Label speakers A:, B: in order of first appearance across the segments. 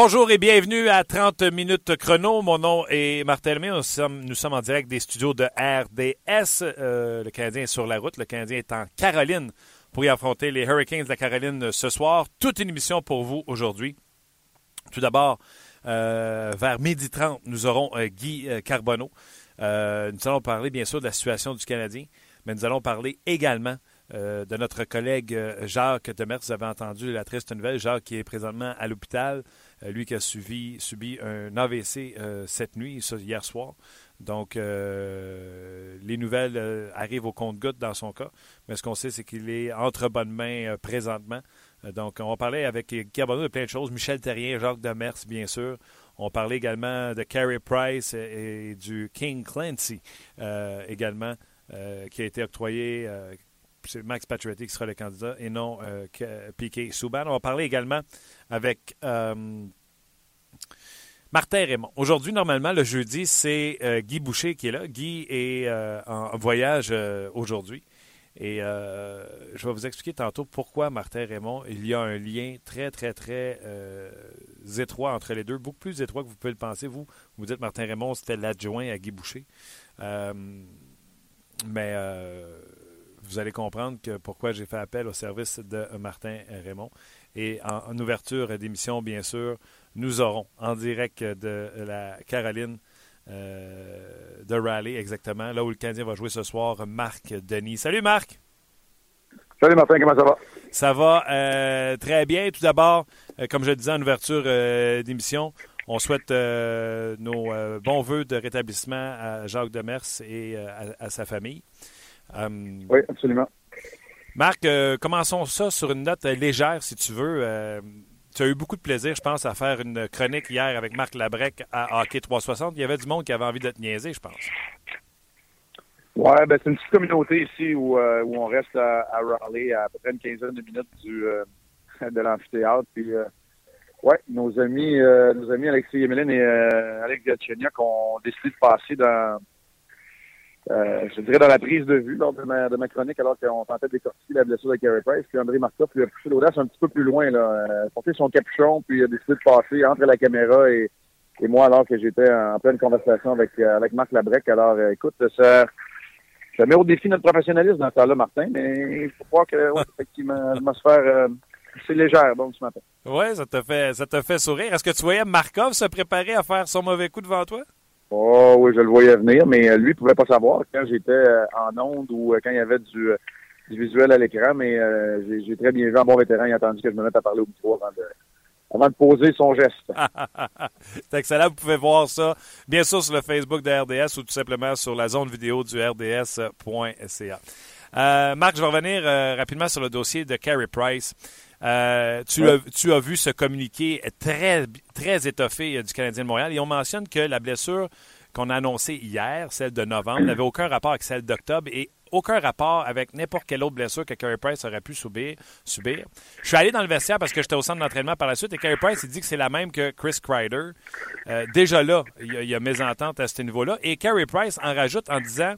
A: Bonjour et bienvenue à 30 minutes chrono. Mon nom est Martin Lemay. Nous sommes, en direct des studios de RDS. Euh, le Canadien est sur la route. Le Canadien est en Caroline pour y affronter les Hurricanes de la Caroline ce soir. Toute une émission pour vous aujourd'hui. Tout d'abord, euh, vers midi 30, nous aurons euh, Guy Carbonneau. nous allons parler bien sûr de la situation du Canadien, mais nous allons parler également de notre collègue Jacques Demers. Vous avez entendu la triste nouvelle. Jacques qui est présentement à l'hôpital. Euh, lui qui a subi, subi un AVC euh, cette nuit, hier soir. Donc, euh, les nouvelles arrivent au compte-gouttes dans son cas. Mais ce qu'on sait, c'est qu'il est entre bonnes mains présentement. donc, on parler avec Gabonneau de plein de choses. Michel Terrien, Jacques Demers, bien sûr. On parlait également de Carey Price et, du King Clancy également, qui a été octroyé c'est Max Pacioretty qui sera le candidat et non Piquet Souban. On va parler également avec euh, Martin Raymond. Aujourd'hui, normalement, le jeudi, c'est euh, Guy Boucher qui est là. Guy est euh, en voyage aujourd'hui. Et je vais vous expliquer tantôt pourquoi Martin Raymond, il y a un lien très, très, très étroit entre les deux, beaucoup plus étroit que vous pouvez le penser. Vous, vous dites Martin Raymond, c'était l'adjoint à Guy Boucher. mais vous allez comprendre que pourquoi j'ai fait appel au service de Martin Raymond. Et en, ouverture d'émission, bien sûr, nous aurons en direct de la Caroline euh, de Raleigh, exactement, là où le Canadien va jouer ce soir, Marc Denis. Salut Marc!
B: Salut Martin, comment ça va?
A: Ça va euh, très bien. Tout d'abord, euh, comme je le disais en ouverture d'émission, on souhaite nos bons voeux de rétablissement à Jacques Demers et à, sa famille.
B: Oui, absolument.
A: Marc, euh, commençons ça sur une note légère, si tu veux. Euh, tu as eu beaucoup de plaisir, je pense, à faire une chronique hier avec Marc Labrec à Hockey 360. Il y avait du monde qui avait envie de te niaiser, je pense.
B: Oui, ben, c'est une petite communauté ici où, euh, on reste à, Raleigh à, peu près une quinzaine de minutes du, de l'amphithéâtre. Puis, ouais, nos amis, nos amis Alexis Emeline et Alex Gatcheniak ont décidé de passer dans euh, je dirais dans la prise de vue lors de ma, de ma chronique, alors qu'on tentait décortiquer la blessure de Carey Price, puis André Markov lui a poussé l'audace un petit peu plus loin, là, euh, porté son capuchon, puis il a décidé de passer entre la caméra et, et moi, alors que j'étais en pleine conversation avec, euh, avec Marc Labrec. Alors, euh, écoute, ça, ça met au défi notre professionnalisme dans ce temps-là, Martin, mais il faut croire que, ouais, effectivement, l'atmosphère, c'est légère, bon, ce matin.
A: Oui, ça te fait, ça te fait sourire. Est-ce que tu voyais Markov se préparer à faire son mauvais coup devant toi?
B: Oh oui, je le voyais venir, mais euh, lui, pouvait pas savoir quand j'étais euh, en onde ou euh, quand il y avait du, du visuel à l'écran, mais j'ai très bien vu un bon vétéran, il a attendu que je me mette à parler au micro avant de, avant de poser son geste.
A: C'est excellent, vous pouvez voir ça, bien sûr, sur le Facebook de RDS ou tout simplement sur la zone vidéo du rds.ca. Euh, Marc, je vais revenir rapidement sur le dossier de Carey Price. Euh, tu, as, tu, as, vu ce communiqué très, très étoffé du Canadien de Montréal et on mentionne que la blessure qu'on a annoncée hier, celle de novembre, n'avait aucun rapport avec celle d'octobre et aucun rapport avec n'importe quelle autre blessure que Carey Price aurait pu subir. subir. Je suis allé dans le vestiaire parce que j'étais au centre d'entraînement par la suite et Carey Price il dit que c'est la même que Chris Kreider. Euh, déjà là, il y, a, il y a mésentente à ce niveau-là. Et Carey Price en rajoute en disant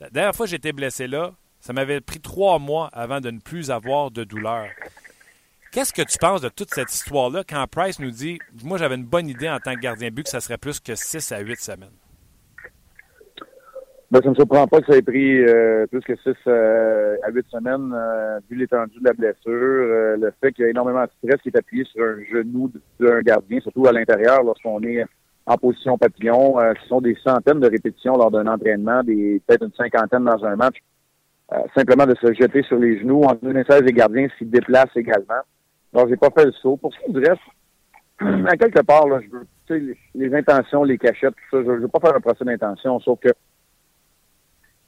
A: La dernière fois que j'étais blessé là, ça m'avait pris trois mois avant de ne plus avoir de douleur. Qu'est-ce que tu penses de toute cette histoire-là quand Price nous dit Moi, j'avais une bonne idée en tant que gardien but que ça serait plus que 6 à 8 semaines?
B: Ben, ça ne me surprend pas que ça ait pris euh, plus que 6 euh, à 8 semaines, euh, vu l'étendue de la blessure, le fait qu'il y a énormément de stress qui est appuyé sur un genou d'un gardien, surtout à l'intérieur lorsqu'on est en position papillon. ce sont des centaines de répétitions lors d'un entraînement, peut-être une cinquantaine dans un match. simplement de se jeter sur les genoux. En 2016, les gardiens s'y déplacent également. Non, j'ai pas fait le saut. Pour ce qui reste, à quelque part, là, je veux, les, les intentions, les cachettes, tout ça, je, ne veux pas faire un procès d'intention, sauf que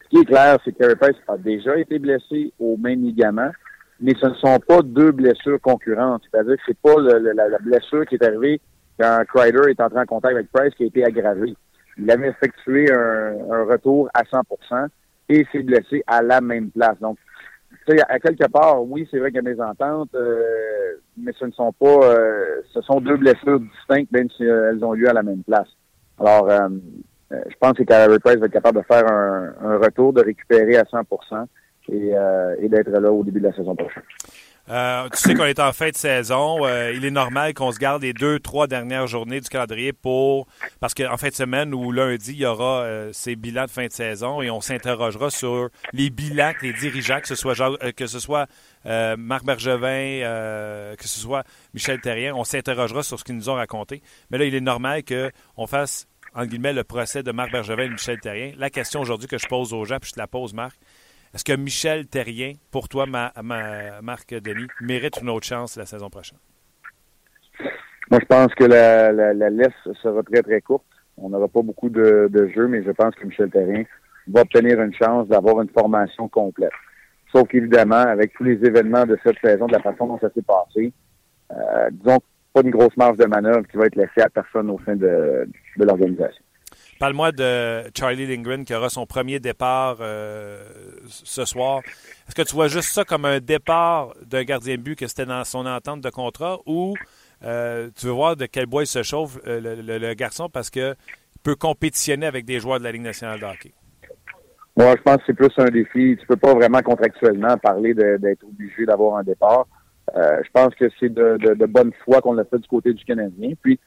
B: ce qui est clair, c'est que Carey a déjà été blessé au même ligament, mais ce ne sont pas deux blessures concurrentes. C'est-à-dire que c'est pas le, la, blessure qui est arrivée quand Kreider est entré en contact avec Price qui a été aggravée. Il avait effectué un, un retour à 100% et s'est blessé à la même place. Donc, à quelque part, oui, c'est vrai qu'il y a des ententes, euh, mais ce ne sont pas, euh, ce sont deux blessures distinctes, même si euh, elles ont lieu à la même place. Alors, je pense que Carey Price va être capable de faire un, retour, de récupérer à 100% et, et d'être là au début de la saison prochaine.
A: Euh, tu sais qu'on est en fin de saison. Euh, il est normal qu'on se garde les deux, trois dernières journées du calendrier pour. Parce qu'en fin de semaine ou lundi, il y aura euh, ces bilans de fin de saison et on s'interrogera sur les bilans que les dirigeants, que ce soit, que ce soit Marc Bergevin, que ce soit Michel Terrien, on s'interrogera sur ce qu'ils nous ont raconté. Mais là, il est normal qu'on fasse, en guillemets, le procès de Marc Bergevin et Michel Terrien. La question aujourd'hui que je pose aux gens, puis je te la pose, Marc, est-ce que Michel Terrien, pour toi, ma, Marc Denis, mérite une autre chance la saison prochaine?
B: Moi, je pense que la, la, laisse sera très, très courte. On n'aura pas beaucoup de, jeux, mais je pense que Michel Terrien va obtenir une chance d'avoir une formation complète. Sauf qu'évidemment, avec tous les événements de cette saison, de la façon dont ça s'est passé, euh, disons pas une grosse marge de manœuvre qui va être laissée à personne au sein de, de l'organisation.
A: Parle-moi de Charlie Lindgren qui aura son premier départ euh, ce soir. Est-ce que tu vois juste ça comme un départ d'un gardien de but que c'était dans son entente de contrat ou euh, tu veux voir de quel bois il se chauffe euh, le, garçon parce qu'il peut compétitionner avec des joueurs de la Ligue nationale de hockey?
B: Moi, je pense que c'est plus un défi. Tu peux pas vraiment contractuellement parler d'être obligé d'avoir un départ. je pense que c'est de, de bonne foi qu'on l'a fait du côté du Canadien. Puis,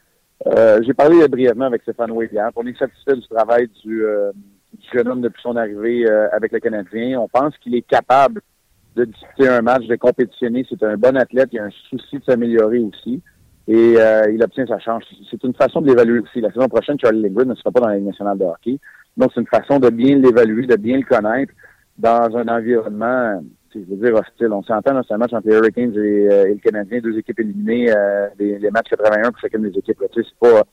B: euh, j'ai parlé brièvement avec Stéphane William. On est satisfait du travail du, euh, jeune homme depuis son arrivée euh, avec le Canadien. On pense qu'il est capable de disputer un match, de compétitionner. C'est un bon athlète. Il a un souci de s'améliorer aussi. Et il obtient sa chance. C'est une façon de l'évaluer aussi. La saison prochaine, Charlie Lindgren ne sera pas dans la Ligue nationale de hockey. Donc, c'est une façon de bien l'évaluer, de bien le connaître dans un environnement je veux dire, hostile. On s'entend, c'est un match entre les Hurricanes euh, et, le Canadien, deux équipes éliminées, euh, les, matchs 81 pour chacune des équipes. C'est pas,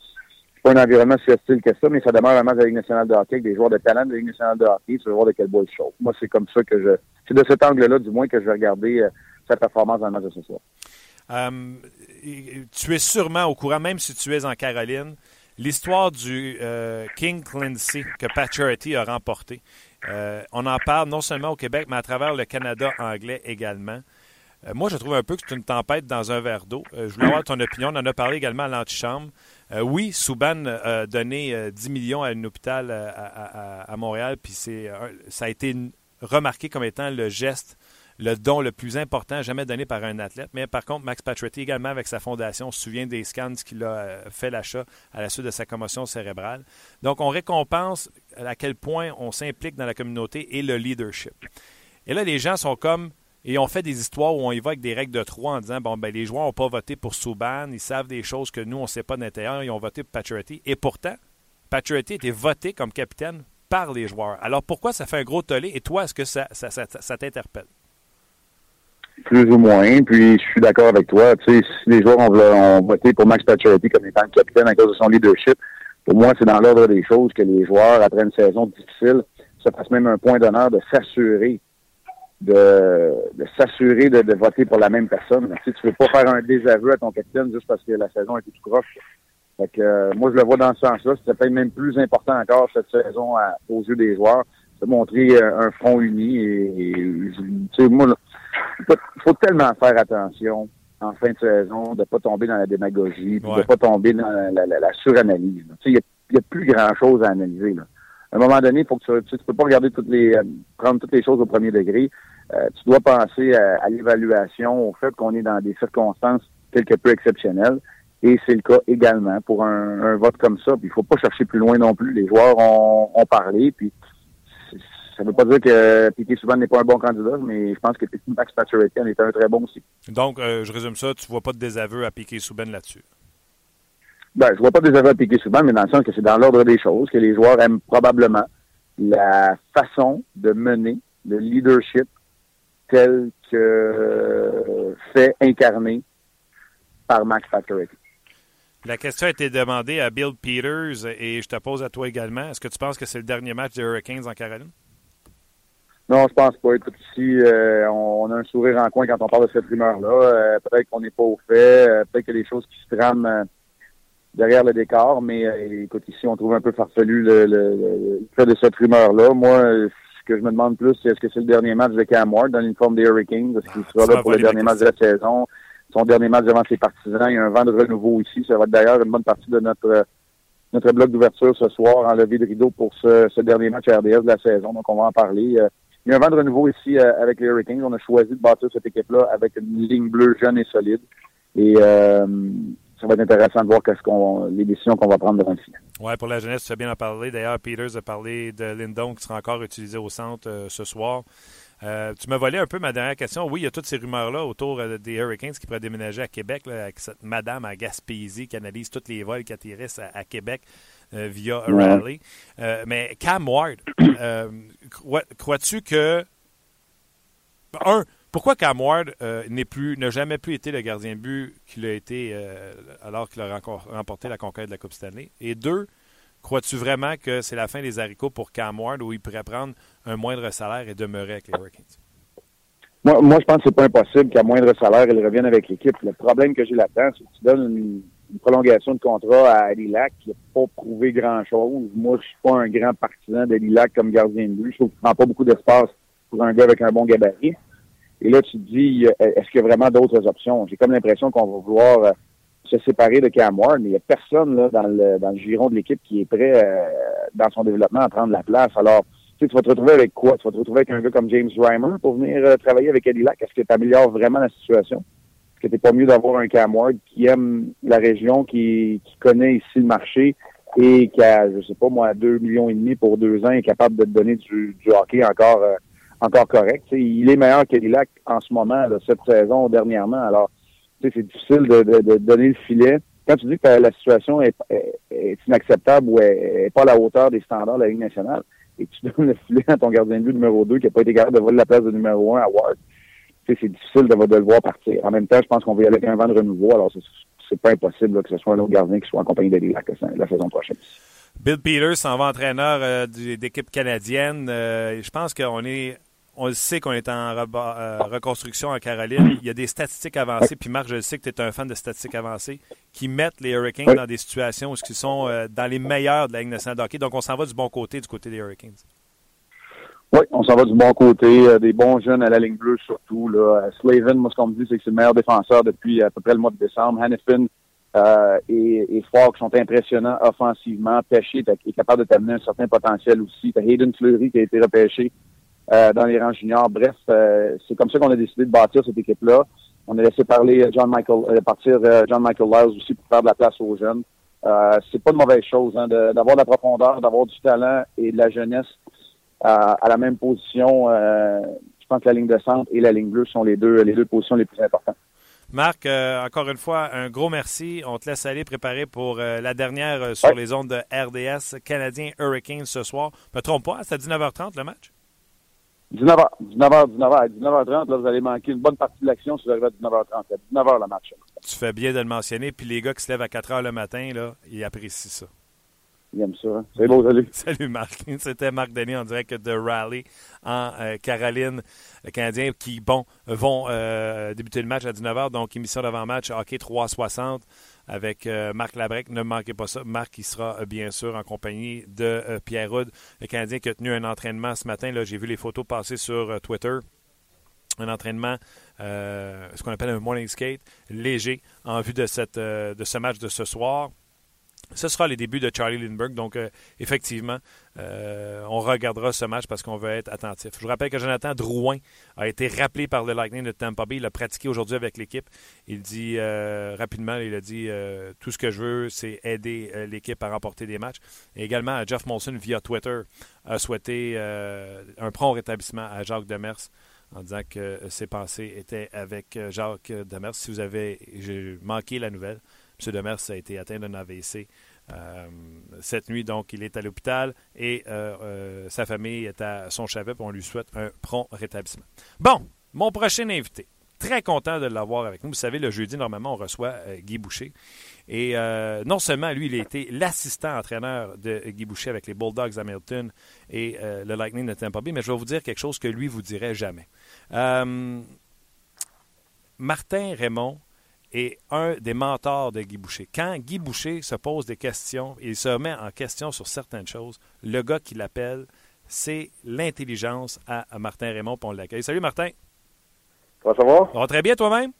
B: pas un environnement si hostile que ça, mais ça demeure un match de Ligue nationale de hockey avec des joueurs de talent de la Ligue nationale de hockey. Tu veux voir de quel bois il chauffe. Moi, c'est comme ça que je... C'est de cet angle-là, du moins, que je vais regarder euh, sa performance dans le match de ce soir.
A: tu es sûrement au courant, même si tu es en Caroline, l'histoire du King Clancy que Paturity a remporté. Euh, on en parle non seulement au Québec, mais à travers le Canada anglais également. Euh, moi, je trouve un peu que c'est une tempête dans un verre d'eau. Euh, je voulais avoir ton opinion. On en a parlé également à l'antichambre. oui, Souban a donné 10 millions à un hôpital à, Montréal, puis ça a été remarqué comme étant le geste le don le plus important jamais donné par un athlète. Mais par contre, Max Pacioretty également avec sa fondation, on se souvient des scans qu'il a euh, fait l'achat à la suite de sa commotion cérébrale. Donc, on récompense à quel point on s'implique dans la communauté et le leadership. Et là, les gens sont comme et on fait des histoires où on y va avec des règles de trois en disant bon ben les joueurs n'ont pas voté pour Souban, ils savent des choses que nous on ne sait pas d'intérieur, ils ont voté pour Pacioretty. Et pourtant, Pacioretty était voté comme capitaine par les joueurs. Alors pourquoi ça fait un gros tollé? Et toi est-ce que ça t'interpelle?
B: Plus ou moins. Puis je suis d'accord avec toi. Tu sais, si les joueurs ont, voté pour Max Pacioretty comme étant le capitaine à cause de son leadership, pour moi, c'est dans l'ordre des choses que les joueurs, après une saison difficile, se fassent même un point d'honneur de s'assurer de, s'assurer de, voter pour la même personne. Tu sais, tu veux pas faire un désaveu à ton capitaine juste parce que la saison est tout croche. Fait que, euh, moi, je le vois dans ce sens-là. C'est peut-être même plus important encore cette saison aux yeux des joueurs. de montrer euh, un front uni et, tu sais, moi, il faut tellement faire attention en fin de saison, de ne pas tomber dans la démagogie, de ne pas tomber dans la, suranalyse. Il n'y a, plus grand-chose à analyser. À un moment donné, faut que tu ne peux pas regarder toutes les euh, prendre toutes les choses au premier degré. Euh, tu dois penser à, l'évaluation, au fait qu'on est dans des circonstances quelque peu exceptionnelles. Et c'est le cas également pour un, vote comme ça. Puis il faut pas chercher plus loin non plus. Les joueurs ont, ont parlé, puis ça ne veut pas dire que Piquet Souban n'est pas un bon candidat, mais je pense que Max Pacioretty en est un très bon aussi.
A: Donc, euh, je résume ça, tu ne vois pas de désaveu à Piquet Souban là-dessus?
B: Ben, je vois pas de désaveu à Piquet Souban, mais dans le sens que c'est dans l'ordre des choses, que les joueurs aiment probablement la façon de mener le leadership tel que fait incarné par Max Pacioretty.
A: La question a été demandée à Bill Peters et je te pose à toi également. Est-ce que tu penses que c'est le dernier match des Hurricanes en Caroline?
B: Non, je pense pas. Écoute, ici, euh, on, a un sourire en coin quand on parle de cette rumeur-là. Euh, peut-être qu'on n'est pas au fait. Euh, peut-être qu'il y a des choses qui se trament derrière le décor. Mais écoute, ici, on trouve un peu farfelu le, fait de cette rumeur-là. Moi, ce que je me demande plus, c'est est-ce que c'est le dernier match de Cam Ward dans l'uniforme des Hurricanes? Est-ce qu'il sera là pour le dernier match de la saison? Son dernier match devant ses partisans. Il y a un vent de renouveau ici. Ça va être d'ailleurs une bonne partie de notre notre bloc d'ouverture ce soir en levée de rideau pour ce, dernier match RDS de la saison. Donc, on va en parler il y a un vent de renouveau ici avec les Hurricanes. On a choisi de bâtir cette équipe-là avec une ligne bleue jeune et solide. Et ça va être intéressant de voir qu'est-ce qu'on, les décisions qu'on va prendre devant le final.
A: Oui, pour la jeunesse, tu as bien en parler. D'ailleurs, Peters a parlé de Lindon qui sera encore utilisé au centre euh, ce soir. Euh, tu m'as volé un peu ma dernière question. Oui, il y a toutes ces rumeurs-là autour euh, des Hurricanes qui pourraient déménager à Québec avec cette madame à Gaspésie qui analyse tous les vols qui atterrissent à, Québec via Raleigh. mais Cam Ward, crois-tu que. Un, pourquoi Cam Ward euh, n'est plus, n'a jamais plus été le gardien de but qu'il a été euh, alors qu'il a remporté la conquête de la Coupe Stanley? Et deux, crois-tu vraiment que c'est la fin des haricots pour Cam Ward où il pourrait prendre un moindre salaire et demeurer avec les Hurricanes?
B: Moi, moi je pense que c'est pas impossible qu'à moindre salaire, il revienne avec l'équipe. Le problème que j'ai là-dedans, c'est que tu donnes une, prolongation de contrat à Lac qui n'a pas prouvé grand-chose. Moi, je suis pas un grand partisan Lac comme gardien de but. Je trouve qu'il prend pas beaucoup d'espace pour un gars avec un bon gabarit. Et là, tu te dis, euh, est-ce qu'il y a vraiment d'autres options? J'ai comme l'impression qu'on va vouloir euh, se séparer de Cam mais il n'y a personne là, dans, le, dans le giron de l'équipe qui est prêt euh, dans son développement à prendre la place. Alors, tu, sais, tu vas te retrouver avec quoi? Tu vas te retrouver avec un gars comme James Reimer pour venir travailler avec Eddie Lack. Est-ce que tu améliores vraiment la situation? Que t'es pas mieux d'avoir un Cam Ward qui aime la région, qui, qui connaît ici le marché et qui a, je sais pas moi, deux millions et demi pour deux ans est capable de te donner du, du hockey encore encore correct. il est meilleur qu'Elilac en ce moment, cette saison, dernièrement. Alors, c'est difficile de, donner le filet. Quand tu dis que la situation est, inacceptable ou n'est pas à la hauteur des standards de la Ligue nationale, et tu donnes le filet à ton gardien de but numéro 2 qui n'a pas été capable de voler la place de numéro 1 à Ward, c'est difficile de, le voir partir. En même temps, je pense qu'on va y aller avec un vent de renouveau, alors c'est pas impossible que ce soit un autre gardien qui soit en compagnie d'Elilac la saison prochaine.
A: Bill Peters s'en va entraîneur euh, d'équipe canadienne. Euh, je pense qu'on est on le sait qu'on est en euh, reconstruction en Caroline. Il y a des statistiques avancées, puis Marc, je sais que tu es un fan de statistiques avancées, qui mettent les Hurricanes dans des situations où ils sont euh, dans les meilleurs de la Ligue nationale de hockey. Donc, on s'en va du bon côté, du côté des Hurricanes.
B: Oui, on s'en va du bon côté. Euh, des bons jeunes à la ligne bleue, surtout. Là. Slavin, moi, ce qu'on me dit, c'est que c'est le meilleur défenseur depuis à peu près le mois de décembre. Hannifin et, et qui sont impressionnants offensivement. Péché est capable de t'amener un certain potentiel aussi. T'as Hayden Fleury qui a été repêché euh, dans les rangs juniors. Bref, euh, c'est comme ça qu'on a décidé de bâtir cette équipe-là. On a laissé parler John Michael, partir John Michael Lyles aussi pour faire de la place aux jeunes. Euh, c'est pas de mauvaise chose hein, d'avoir de, la profondeur, d'avoir du talent et de la jeunesse à la même position. je pense que la ligne de centre et la ligne bleue sont les deux les deux positions les plus importantes.
A: Marc, encore une fois, un gros merci. On te laisse aller préparer pour la dernière sur les ondes de RDS Canadien Hurricanes ce soir. Ne me trompe pas, c'est à 19h30 le match?
B: 19h, 19h, 19h. À 19h30, là, vous allez manquer une bonne partie de l'action si vous arrivez à 19h30. À 19h, le match.
A: Tu fais bien de le mentionner. Puis les gars qui se lèvent à 4h le matin, là, ils apprécient ça.
B: Ça. Hein? C'est salut.
A: Salut, Marc. C'était Marc Denis en direct de Raleigh en euh, Caroline. Le Canadien qui, bon, vont euh, débuter le match à 19h. Donc, émission d'avant-match, hockey 360 avec euh, Marc Labrec. Ne manquez pas ça. Marc qui sera bien sûr en compagnie de Pierre Houd, le Canadien qui a tenu un entraînement ce matin. Là, j'ai vu les photos passer sur Twitter. Un entraînement, ce qu'on appelle un morning skate, léger, en vue de ce match de ce soir. Ce sera les débuts de Charlie Lindbergh. Donc, euh, effectivement, euh, on regardera ce match parce qu'on veut être attentif. Je vous rappelle que Jonathan Drouin a été rappelé par le Lightning de Tampa Bay. Il a pratiqué aujourd'hui avec l'équipe. Il dit euh, rapidement, il a dit tout ce que je veux, c'est aider l'équipe à remporter des matchs. Et également, Jeff Molson, via Twitter, a souhaité un prompt rétablissement à Jacques Demers en disant que ses pensées étaient avec Jacques Demers. Si vous avez manqué la nouvelle, M. Demers a été atteint d'un AVC euh, cette nuit, donc il est à l'hôpital et euh, euh, sa famille est à son chevet. On lui souhaite un prompt rétablissement. Bon, mon prochain invité. Très content de l'avoir avec nous. Vous savez, le jeudi, normalement, on reçoit Guy Boucher. Et non seulement lui, il a été l'assistant entraîneur de Guy Boucher avec les Bulldogs Hamilton et le Lightning de Tampa Bay, mais je vais vous dire quelque chose que lui vous dirait jamais. Martin Raymond est un des mentors de Guy Boucher. Quand Guy Boucher se pose des questions, il se met en question sur certaines choses, le gars qui l'appelle, c'est l'intelligence à Martin Raymond, pour on l'accueille. Salut Martin.
B: Ça va, ça va?
A: très bien toi-même?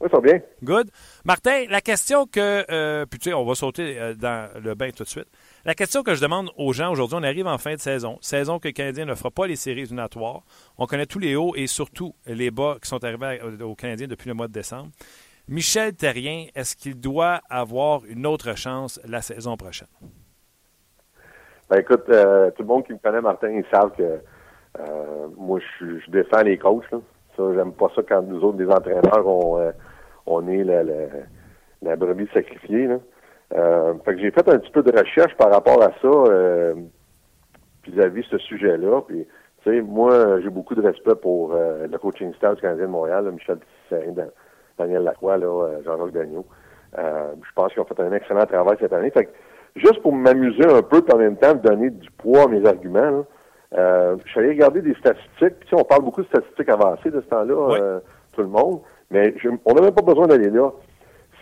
C: Oui, ça va bien.
A: Good. Martin, la question que. Euh, puis tu sais, on va sauter euh, dans le bain tout de suite. La question que je demande aux gens aujourd'hui, on arrive en fin de saison, saison que le Canadien ne fera pas les séries éliminatoires. On connaît tous les hauts et surtout les bas qui sont arrivés aux Canadiens depuis le mois de décembre. Michel Terrien, est-ce qu'il doit avoir une autre chance la saison prochaine?
C: Ben écoute, euh, tout le monde qui me connaît, Martin, ils savent que euh, moi, je, je, défends les coachs. Ça, j'aime pas ça quand nous autres, des entraîneurs, on, euh, on est la, la, la brebis sacrifiée. Fait que j'ai fait un petit peu de recherche par rapport à ça vis-à-vis ce sujet-là. Puis, tu sais, moi, j'ai beaucoup de respect pour le coaching staff du Canadien de Montréal, Michel Tisserand, Daniel Lacroix, là, Jean-Jacques Dagneau. je pense qu'ils ont fait un excellent travail cette année. Fait que, juste pour m'amuser un peu, puis en même temps donner du poids à mes arguments, là, euh, je suis allé regarder des statistiques. Puis, on parle beaucoup de statistiques avancées de ce temps-là,
A: Oui.
C: euh, tout le monde. Mais je, on n'a même pas besoin d'aller là.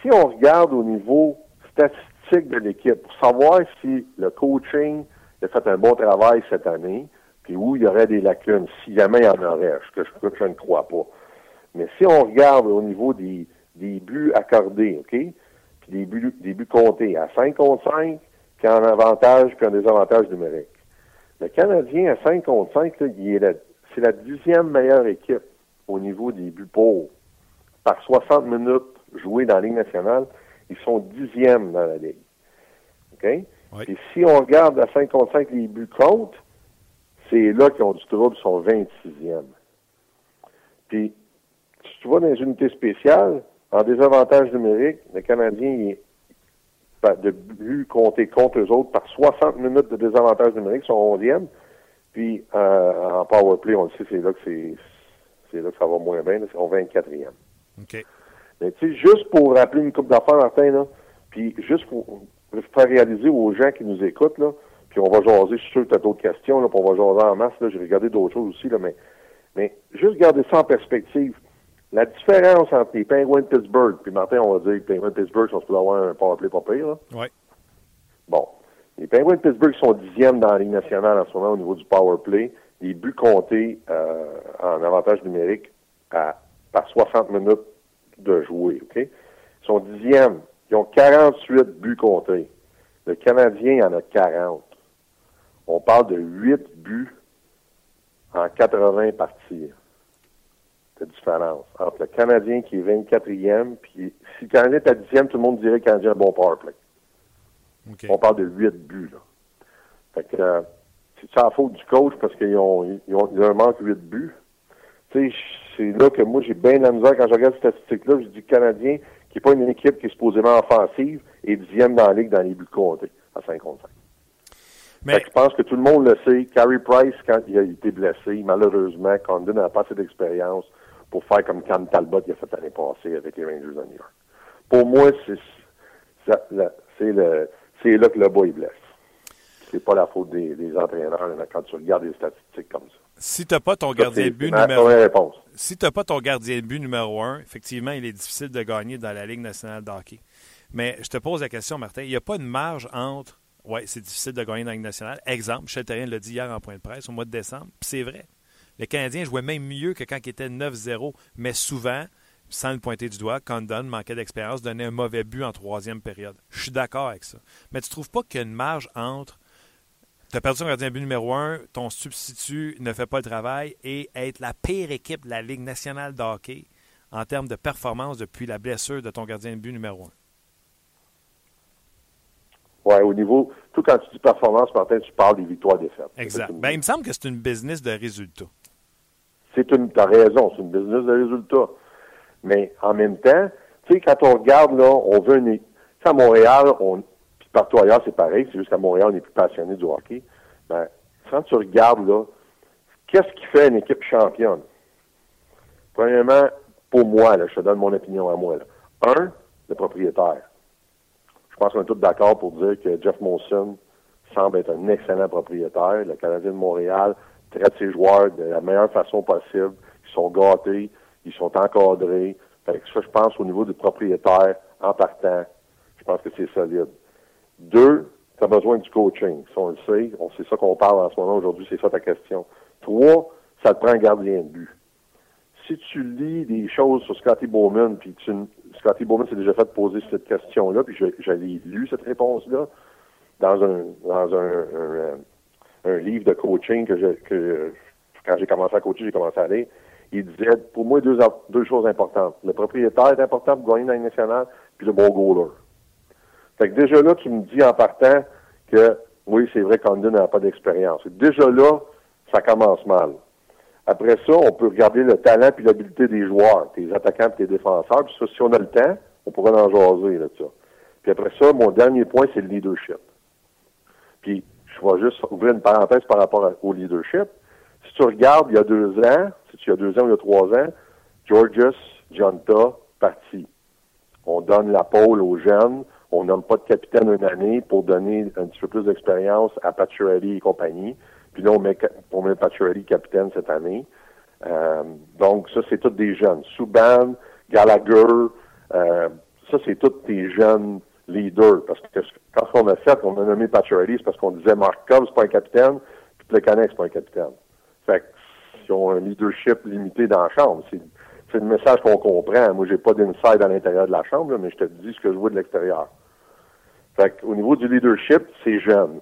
C: Si on regarde au niveau statistique de l'équipe, pour savoir si le coaching a fait un bon travail cette année, puis où il y aurait des lacunes, si jamais il y en aurait, ce que je, je ne crois pas. Mais si on regarde au niveau des, des buts accordés, OK? Puis des buts, des buts comptés à 5 contre 5, qui a un avantage puis un désavantage numérique. Le Canadien à 5 contre 5, là, il est la- c'est la dixième meilleure équipe au niveau des buts pour. Par 60 minutes jouées dans la Ligue nationale, ils sont dixièmes dans la Ligue. OK?
A: Oui.
C: Et si on regarde à 5 contre 5 les buts contre, c'est là qu'ils ont du trouble, ils sont 26e. Puis, si tu vas dans les unités spéciales, en désavantage numérique, le Canadien il est ben, de buts comptés contre eux autres par 60 minutes de désavantage numérique, ils sont 11e. Puis euh, en power play, on le sait, c'est là que c'est c'est là que ça va moins bien, ils sont 24e.
A: OK.
C: Mais tu sais, juste pour rappeler une coupe d'affaires, Martin, là, puis juste pour faire réaliser aux gens qui nous écoutent, là, puis on va jaser, je suis sûr que tu as d'autres questions, là, puis on va jaser en masse, là, j'ai regardé d'autres choses aussi, là, mais, mais juste garder ça en perspective. La différence entre les Penguins de Pittsburgh, puis Martin, on va dire que les Penguins de Pittsburgh sont supposés avoir un powerplay pas pire, là.
A: Oui.
C: Bon. Les Penguins de Pittsburgh sont dixièmes dans la Ligue nationale en ce moment au niveau du power play. Les buts comptés euh, en avantage numérique à, par 60 minutes de jouer. OK? Ils sont dixièmes. Ils ont 48 buts comptés. Le Canadien en a 40. On parle de 8 buts en 80 parties de différence entre le Canadien qui est 24e, puis si le Canadien est à 10e, tout le monde dirait que le Canadien a un bon power play. On parle de 8 buts, là. Fait que, euh, c'est ça la faute du coach parce qu'ils ont, ils ont, ils ont un manque 8 buts. Tu sais, c'est là que moi, j'ai bien de la misère quand je regarde cette statistique-là. Je dis le Canadien, qui n'est pas une équipe qui est supposément offensive, est dixième dans la ligue dans les buts comptés, à 5 contre 5.
A: Mais
C: Fait que je pense que tout le monde le sait. Carey Price, quand il a été blessé, malheureusement, Condon n'a pas assez d'expérience pour faire comme Cam Talbot il a fait l'année passée avec les Rangers de New York. Pour moi, c'est là que le bois il blesse. C'est pas la faute des, des entraîneurs là, quand tu regardes les statistiques comme ça.
A: si tu n'as pas ton gardien de but numéro
C: réponse.
A: si tu n'as pas ton gardien de but numéro un, effectivement, il est difficile de gagner dans la Ligue nationale de hockey. Mais je te pose la question, Martin, il n'y a pas une marge entre. Oui, c'est difficile de gagner dans la Ligue nationale. Exemple, Michel Therrien l'a dit hier en point de presse au mois de décembre, c'est vrai. Le Canadien jouait même mieux que quand il était 9-0, mais souvent, sans le pointer du doigt, Condon manquait d'expérience, donnait un mauvais but en troisième période. Je suis d'accord avec ça. Mais tu trouves pas qu'il y a une marge entre tu as perdu ton gardien de but numéro un, ton substitut ne fait pas le travail et être la pire équipe de la Ligue nationale de hockey en termes de performance depuis la blessure de ton gardien de but numéro un?
C: Ouais, au niveau, tout quand tu dis performance, Martin, tu parles des victoires défaites.
A: Exact.
C: Une-
A: Ben, il me semble que c'est une business de résultats.
C: C'est une, t'as raison, c'est une business de résultats. Mais en même temps, tu sais, quand on regarde, là, on veut une, à Montréal, on, puis partout ailleurs, c'est pareil, c'est juste qu'à Montréal, on est plus passionné du hockey. Ben, quand tu regardes, là, qu'est-ce qui fait une équipe championne? Premièrement, pour moi, là, je te donne mon opinion à moi. Un, le propriétaire. Je pense qu'on est tous d'accord pour dire que Jeff Monson semble être un excellent propriétaire. Le Canadien de Montréal traite ses joueurs de la meilleure façon possible. Ils sont gâtés, ils sont encadrés. Fait que ça, je pense, au niveau du propriétaire, en partant, je pense que c'est solide. Deux, tu as besoin du coaching. Ça, on le sait. On sait ça qu'on parle en ce moment aujourd'hui. C'est ça ta question. Trois, ça te prend un gardien de but. si tu lis des choses sur Scotty Bowman, puis tu, Scotty Bowman s'est déjà fait poser cette question-là, puis j'avais lu cette réponse-là dans un dans un, un, livre de coaching que, que quand j'ai commencé à coacher, j'ai commencé à lire. Il disait, pour moi, deux, deux choses importantes. Le propriétaire est important pour gagner dans la nationale, puis le bon goaler. Fait que déjà là, tu me dis en partant que oui, c'est vrai qu'Andon n'a pas d'expérience. Déjà là, ça commence mal. Après ça, on peut regarder le talent et l'habileté des joueurs, tes attaquants et tes défenseurs. Puis ça, si on a le temps, on pourrait en jaser là, ça. Puis après ça, mon dernier point, c'est le leadership. Puis je vais juste ouvrir une parenthèse par rapport au leadership. Si tu regardes il y a deux ans, si tu as deux ans ou il y a trois ans, Georges Jonta parti. On donne la pôle aux jeunes, on nomme pas de capitaine une année pour donner un petit peu plus d'expérience à Pacioretty et compagnie. Puis là, on met, on met capitaine cette année. Euh, donc, ça, c'est tous des jeunes. Subban, Gallagher, euh, ça, c'est tous des jeunes leaders. Parce que quand on a fait, on a nommé Pacioretty, c'est parce qu'on disait Markov, c'est pas un capitaine, puis Plekanec, c'est pas un capitaine. Fait qu'ils ont un leadership limité dans la chambre. C'est, le message qu'on comprend. Moi, j'ai pas d'inside à l'intérieur de la chambre, mais je te dis ce que je vois de l'extérieur. Fait au niveau du leadership, c'est jeune.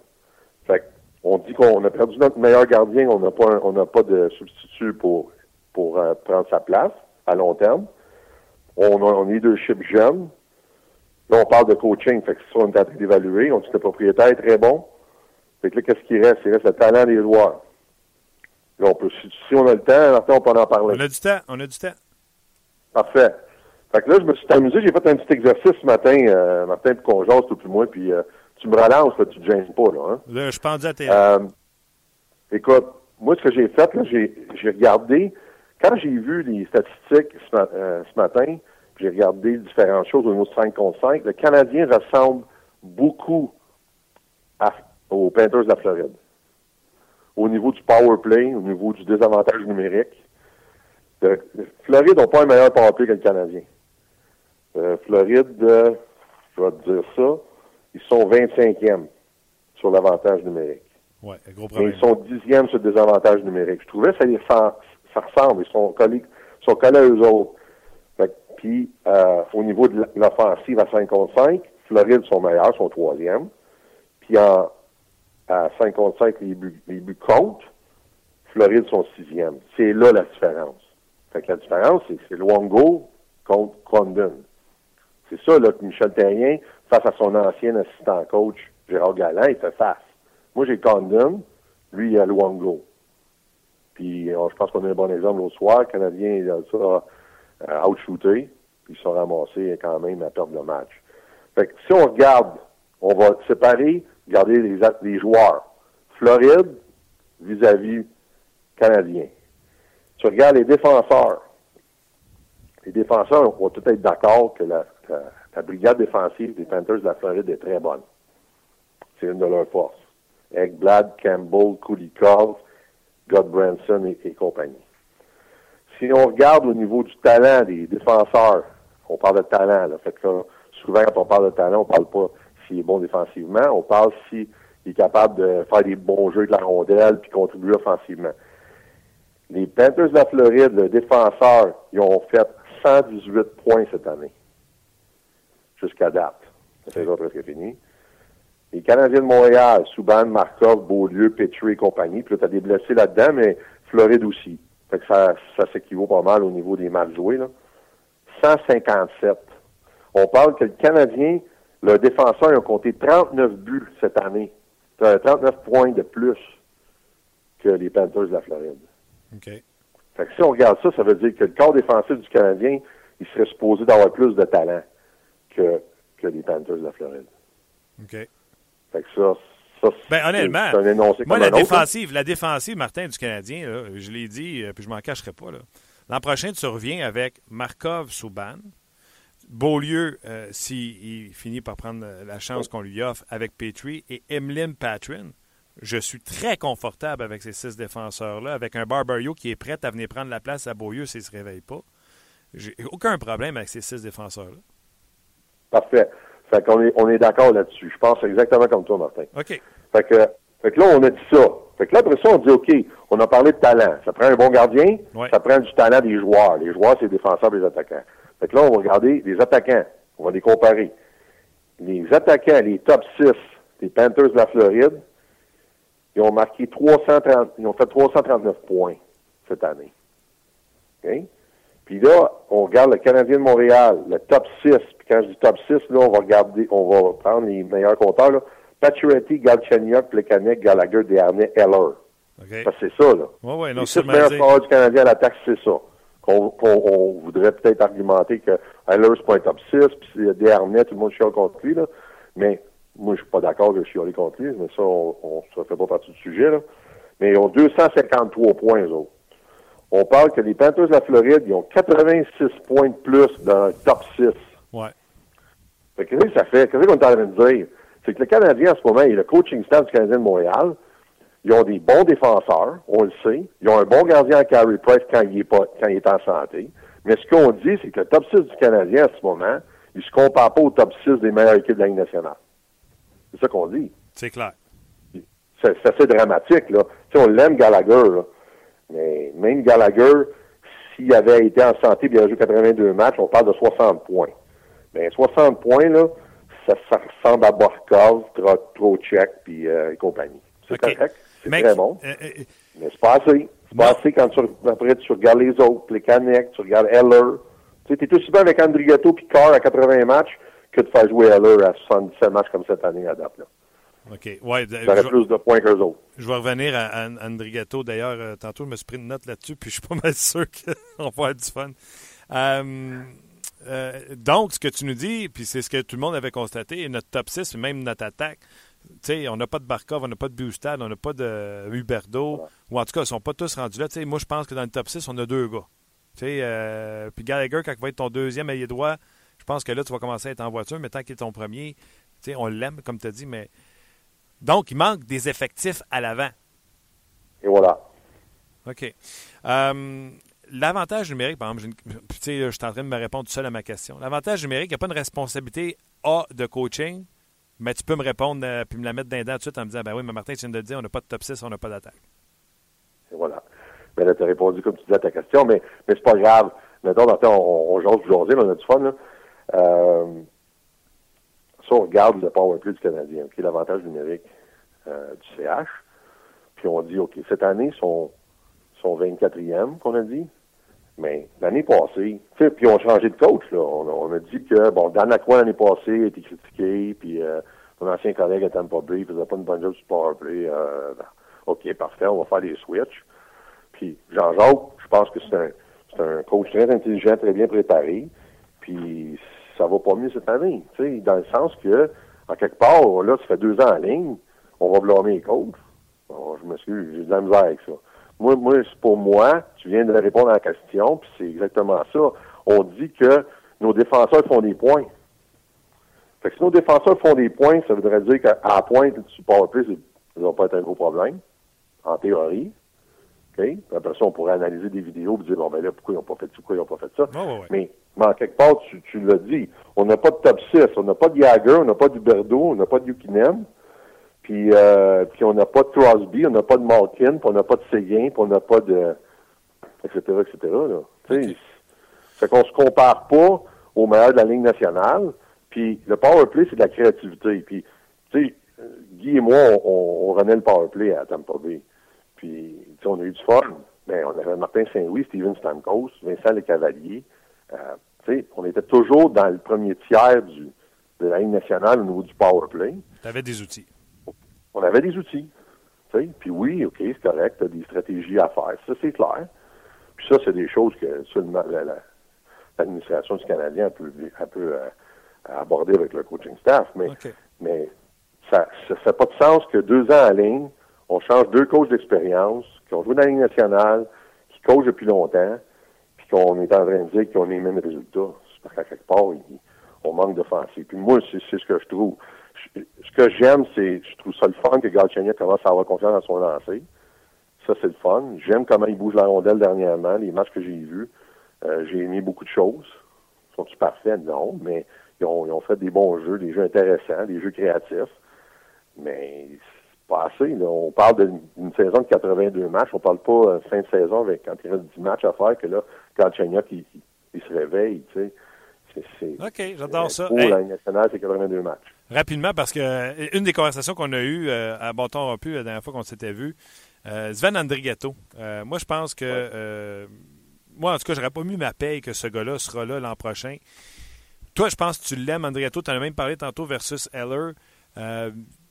C: Fait on dit qu'on a perdu notre meilleur gardien, on n'a pas pas de substitut pour pour euh, prendre sa place à long terme. On a un leadership jeune. Là, on parle de coaching, fait que ça, on est en train d'évaluer. On dit que le propriétaire est très bon. Fait que là, qu'est-ce qui reste? Il reste le talent des joueurs. Là, on peut, si on a le temps, on peut en parler.
A: On a du temps, on a du temps.
C: Parfait. Fait que là, je me suis amusé, j'ai fait un petit exercice ce matin, euh, Martin, pour qu'on jase tout plus moi, puis euh, tu me relances, là, tu te gênes pas, là. Hein?
A: Là, je pense à tes...
C: Euh, écoute, moi, ce que j'ai fait, là, j'ai, j'ai regardé, quand j'ai vu les statistiques ce, euh, ce matin, j'ai regardé différentes choses au niveau de 5 contre 5, le Canadien ressemble beaucoup aux Panthers de la Floride. Au niveau du power play, au niveau du désavantage numérique. Le, Floride n'a pas un meilleur power play que le Canadien. Euh, Floride, euh, je vais te dire ça, ils sont 25e sur l'avantage numérique.
A: Ouais, gros problème.
C: Mais ils sont 10e sur le désavantage numérique. Je trouvais que ça, ressemble. Ils sont collés, sont collés à eux autres. Puis, euh, au niveau de l'offensive à 5 contre 5, Floride sont meilleurs, sont troisième. Puis en, à 5 contre 5, les buts, comptent. Floride sont sixième. C'est là la différence. Fait que la différence, c'est, c'est contre Condon. C'est ça là, que Michel Terrien, face à son ancien assistant coach, Gérard Galland, il fait face. Moi, j'ai Condon, lui, il a Luongo. Puis, je pense qu'on a un bon exemple l'autre soir. Le Canadien, il a ça euh, outshooté, puis ils sont ramassés quand même à perdre le match. Fait que si on regarde, on va séparer, regarder les, les joueurs. Floride vis-à-vis Canadien. Tu regardes les défenseurs les défenseurs vont tout être d'accord que la, brigade défensive des Panthers de la Floride est très bonne. C'est une de leurs forces. Eggblad, Campbell, Kulikov, Godbranson et, et compagnie. Si on regarde au niveau du talent des défenseurs, on parle de talent, là, fait que souvent quand on parle de talent, on parle pas s'il est bon défensivement, on parle s'il est capable de faire des bons jeux de la rondelle puis contribuer offensivement. Les Panthers de la Floride, le défenseur, ils ont fait 118 points cette année, jusqu'à date. C'est presque fini. Les Canadiens de Montréal, Souban, Markov, Beaulieu, Petrie et compagnie. Puis là, tu as des blessés là-dedans, mais Floride aussi. Fait que ça, ça s'équivaut pas mal au niveau des matchs joués. Là. 157. On parle que le Canadien, le défenseur, ont compté 39 buts cette année. 39 points de plus que les Panthers de la Floride.
A: OK.
C: Fait que si on regarde ça, ça veut dire que le corps défensif du Canadien, il serait supposé d'avoir plus de talent que, que les Panthers de la Floride.
A: OK.
C: Fait que ça, ça
A: ben, honnêtement,
C: c'est un énoncé
A: moi, la
C: un autre,
A: défensive, la défensive, Martin, du Canadien, là, je l'ai dit, euh, puis je m'en cacherai pas. L'an prochain, tu reviens avec Markov Souban. Beaulieu, euh, s'il finit par prendre la chance qu'on lui offre avec Petrie, et Emeline Patrin je suis très confortable avec ces six défenseurs-là, avec un Barbario qui est prêt à venir prendre la place à Beaulieu s'il ne se réveille pas. J'ai aucun problème avec ces six défenseurs-là.
C: Parfait. Fait qu'on est, on est d'accord là-dessus. Je pense exactement comme toi, Martin.
A: OK.
C: Fait que, fait que là, on a dit ça. Fait que là, après ça, on dit, OK, on a parlé de talent. Ça prend un bon gardien, ça prend du talent des joueurs. Les joueurs, c'est les défenseurs et les attaquants. Fait que là, on va regarder les attaquants. On va les comparer. Les attaquants, les top 6 des Panthers de la Floride, ils ont marqué 330, ils ont fait 339 points cette année. OK? Puis là, on regarde le Canadien de Montréal, le top 6. Puis quand je dis top 6, là, on va regarder, on va prendre les meilleurs compteurs, là. Pacioretty, Galchenyuk, Plekanec, Gallagher, Desharnais, Heller.
A: OK.
C: Parce que c'est ça, là.
A: Ouais, ouais, non, c'est
C: meilleurs joueurs du Canadien à l'attaque, c'est ça. On voudrait peut-être argumenter que Heller, c'est pas un top 6, puis c'est Desharnais, tout le monde chiale contre lui, là. Mais moi, je suis pas d'accord que je chiale contre lui, mais ça, on, on, ça fait pas partie du sujet, là. Mais ils ont 253 points, eux autres. On parle que les Panthers de la Floride, ils ont 86 points de plus dans le top 6.
A: Ouais.
C: Fait que qu'est-ce que ça fait? Qu'est-ce qu'on est en train de dire? C'est que le Canadien, en ce moment, et le coaching staff du Canadien de Montréal, ils ont des bons défenseurs, on le sait. Ils ont un bon gardien à Carey Price quand il est pas, quand il est en santé. Mais ce qu'on dit, c'est que le top 6 du Canadien, en ce moment, il se compare pas au top 6 des meilleures équipes de la Ligue nationale. C'est ça qu'on dit.
A: C'est clair.
C: C'est c'est assez dramatique, là. Tu sais, on l'aime, Gallagher, là. Mais même Gallagher, s'il avait été en santé et il avait joué 82 matchs, on parle de 60 points. Mais 60 points, là, ça, ça ressemble à Borkov, Trocheck puis euh, et compagnie. C'est correct. C'est très bon.
A: euh, euh,
C: Mais c'est pas assez. C'est pas assez quand tu, après tu regardes les autres, les Canex, tu regardes Heller. Tu sais, t'es aussi bien avec Andrigato puis Carr à 80 matchs que de faire jouer Heller à 77 matchs comme cette année à date, là.
A: OK. Ouais,
C: J'aurais plus de points qu'eux autres.
A: je vais revenir à, à Andrigato. D'ailleurs, euh, tantôt, je me suis pris une note là-dessus, puis je suis pas mal sûr qu'on va avoir du fun. Euh, euh, donc, ce que tu nous dis, puis c'est ce que tout le monde avait constaté, notre top 6, puis même notre attaque, tu sais, on n'a pas de Barkov, on n'a pas de Bustad, on n'a pas de Huberdo, ou en tout cas, ils sont pas tous rendus là. Tu sais, moi, je pense que dans le top 6, on a deux gars. Euh, puis Gallagher, quand il va être ton deuxième ailier droit, je pense que là, tu vas commencer à être en voiture, mais tant qu'il est ton premier, on l'aime, comme tu as dit, mais... Donc, il manque des effectifs à l'avant.
C: Et voilà.
A: OK. Euh, L'avantage numérique, par exemple, je suis en train de me répondre tout seul à ma question. L'avantage numérique, il n'y a pas une responsabilité A de coaching, mais tu peux me répondre euh, puis me la mettre dans les dents tout de suite en me disant Ben oui, mais Martin, tu viens de le dire, on n'a pas de top 6, on n'a pas d'attaque.
C: Et voilà. Mais là, tu as répondu comme tu disais à ta question, mais, mais c'est pas grave. Mettons, Martin, on, on jase on a du fun, là. Euh, on regarde le powerplay du Canadien, qui est l'avantage numérique euh, du CH, puis on dit, OK, cette année, ils sont, sont 24e, qu'on a dit, mais l'année passée, puis on a changé de coach, là. On, a- dit que, bon, Dan Lacroix, l'année passée, a été critiqué, puis euh, mon ancien collègue à Tampa Bay, il faisait pas une bonne job sur le powerplay. Euh, OK, parfait, on va faire des switches. Puis Jean-Jacques, je pense que c'est un, un coach très intelligent, très bien préparé. Puis ça va pas mieux cette année. Tu sais, dans le sens que, en quelque part, là, ça fait deux ans en ligne, on va blâmer les coachs. Bon, je m'excuse, j'ai de la misère avec ça. Moi, moi, c'est pour moi, tu viens de répondre à la question, puis c'est exactement ça. On dit que nos défenseurs font des points. Fait que si nos défenseurs font des points, ça voudrait dire qu'à la pointe du powerplay, c'est- ça va pas être un gros problème, en théorie. OK? Après ça, on pourrait analyser des vidéos et dire, bon, ben là, pourquoi ils n'ont pas fait ça, pourquoi ils n'ont pas fait ça.
A: Ouais.
C: Mais, mais en quelque part, tu, tu l'as dit, on n'a pas de top 6, on n'a pas de Jagger, on n'a pas de Berdo, on n'a pas de Yukinem, puis, euh, puis on n'a pas de Crosby, on n'a pas de Malkin, puis on n'a pas de Seguin, puis on n'a pas de... etc., etc., là. Fait qu'on se compare pas au meilleur de la Ligue nationale, puis le powerplay, c'est de la créativité. Puis, tu sais, Guy et moi, on, on, renaît le powerplay à Tampa Bay. Puis, tu sais, on a eu du fun. Mais on avait Martin Saint-Louis, Steven Stamkos, Vincent Le Cavalier. Euh, on était toujours dans le premier tiers du, de la Ligue nationale au niveau du powerplay.
A: Tu avais des outils.
C: On avait des outils. Puis oui, OK, c'est correct, tu as des stratégies à faire. Ça, c'est clair. Puis ça, c'est des choses que seulement la- la- l'administration du Canadien peut, euh, aborder avec le coaching staff. Mais, mais ça ne fait pas de sens que deux ans en ligne, on change deux coachs d'expérience qui ont joué dans la Ligue nationale, qui coachent depuis longtemps, qu'on est en train de dire qu'ils ont les mêmes résultats. C'est parce qu'à quelque part, on manque d'offensive. Puis moi, c'est c'est ce que je trouve. Ce que j'aime, c'est, je trouve ça le fun que Galchenyuk commence à avoir confiance dans son lancer. Ça, c'est le fun. J'aime comment il bouge la rondelle dernièrement, les matchs que j'ai vus. Euh, j'ai aimé beaucoup de choses. Sont-ils parfaits? Non, mais ils ont, ils ont fait des bons jeux, des jeux intéressants, des jeux créatifs. Mais pas assez. On parle d'une saison de 82 matchs. On parle pas euh, fin de saison avec quand il reste 10 matchs à faire que là, quand il, il, se réveille, tu sais.
A: OK, j'adore ça.
C: Pour la nationale, c'est 82 matchs.
A: Rapidement, parce que euh, une des conversations qu'on a eues euh, à bon temps rompu la dernière fois qu'on s'était vu, Sven Andrigato. moi, je pense que. moi, en tout cas, j'aurais pas mis ma paye que ce gars-là sera là l'an prochain. Toi, je pense que tu l'aimes, Andrigato. Tu en as même parlé tantôt versus Heller.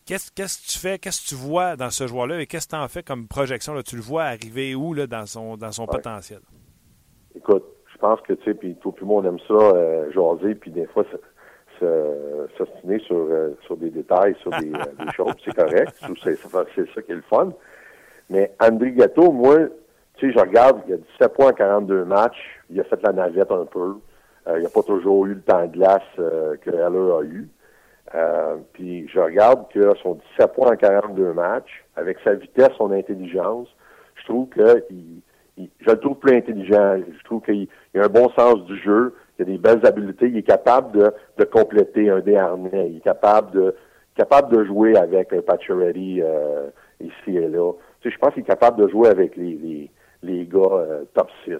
A: Qu'est-ce que tu fais, qu'est-ce que tu vois dans ce joueur-là et qu'est-ce que tu en fais comme projection? Là? Tu le vois arriver où là, dans son, dans son potentiel?
C: Écoute, je pense que, tu sais, puis tout le monde aime ça, euh, jaser, puis des fois, s'ostiner sur, euh, sur des détails, sur des, euh, choses, c'est correct. C'est ça qui est le fun. Mais André Gâteau, moi, tu sais, je regarde, il a 17 points en 42 matchs, il a fait la navette un peu. il n'a pas toujours eu le temps de glace que Heller a eu. Euh, puis je regarde que son 17 points en 42 matchs, avec sa vitesse, son intelligence, je trouve que il, je le trouve plus intelligent. Je trouve qu'il a un bon sens du jeu, il a des belles habiletés, il est capable de, compléter un déharnais, il est capable de capable de jouer avec un Pacioretty euh, ici et là. Tu sais, je pense qu'il est capable de jouer avec les, les, les gars euh, top 6.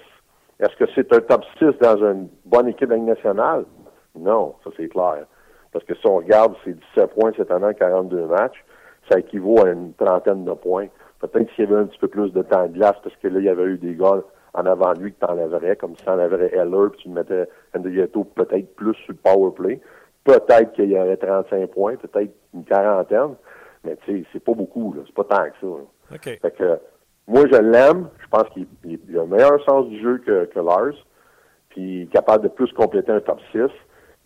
C: Est-ce que c'est un top 6 dans une bonne équipe nationale? Non, ça c'est clair. Parce que si on regarde ses 17 points cette année en 42 matchs, ça équivaut à une trentaine de points. Peut-être s'il y avait un petit peu plus de temps de glace, parce que là, il y avait eu des gars en avant de lui que tu enlèverais, comme si tu enlèverais Heller, puis tu mettais Andrietto peut-être plus sur le power play. Peut-être qu'il y aurait 35 points, peut-être une quarantaine, mais tu sais, c'est pas beaucoup, là. C'est pas tant que ça.
A: OK.
C: Fait que, moi, je l'aime. Je pense qu'il a un meilleur sens du jeu que, que Lars, puis capable de plus compléter un top 6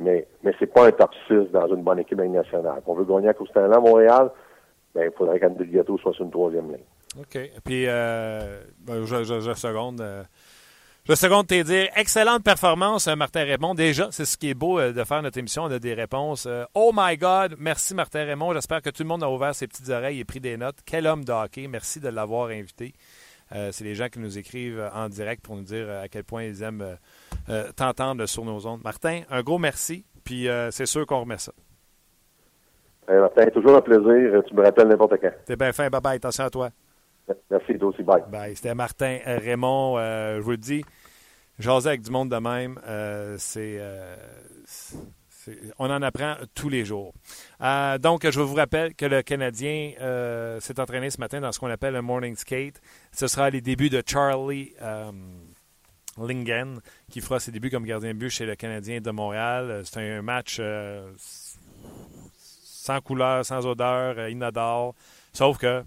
C: mais, mais c'est pas un top 6 dans une bonne équipe nationale. On veut gagner à Costantin à Montréal, ben, il faudrait qu'André Gâteau soit sur une troisième ligne.
A: OK. Puis, euh, ben, je, je, je, seconde. Euh, je seconde te dire, excellente performance, euh, Martin Raymond. Déjà, c'est ce qui est beau euh, de faire notre émission. On a des réponses. oh my God, merci Martin Raymond. J'espère que tout le monde a ouvert ses petites oreilles et pris des notes. Quel homme de hockey. Merci de l'avoir invité. c'est les gens qui nous écrivent en direct pour nous dire à quel point ils aiment t'entendre sur nos ondes. Martin, un gros merci, puis c'est sûr qu'on remet ça.
C: Hey Martin, toujours un plaisir. Tu me rappelles n'importe quand.
A: T'es bien fin. Bye bye. Attention à toi.
C: Merci, toi aussi. Bye.
A: Bye. C'était Martin Raymond. Euh, je vous le dis, jaser avec du monde de même, c'est. On en apprend tous les jours. donc, je vous rappelle que le Canadien s'est entraîné ce matin dans ce qu'on appelle un morning skate. Ce sera les débuts de Charlie Lingen, qui fera ses débuts comme gardien de but chez le Canadien de Montréal. Euh, c'est un match euh, sans couleur, sans odeur, euh, inodore. Sauf que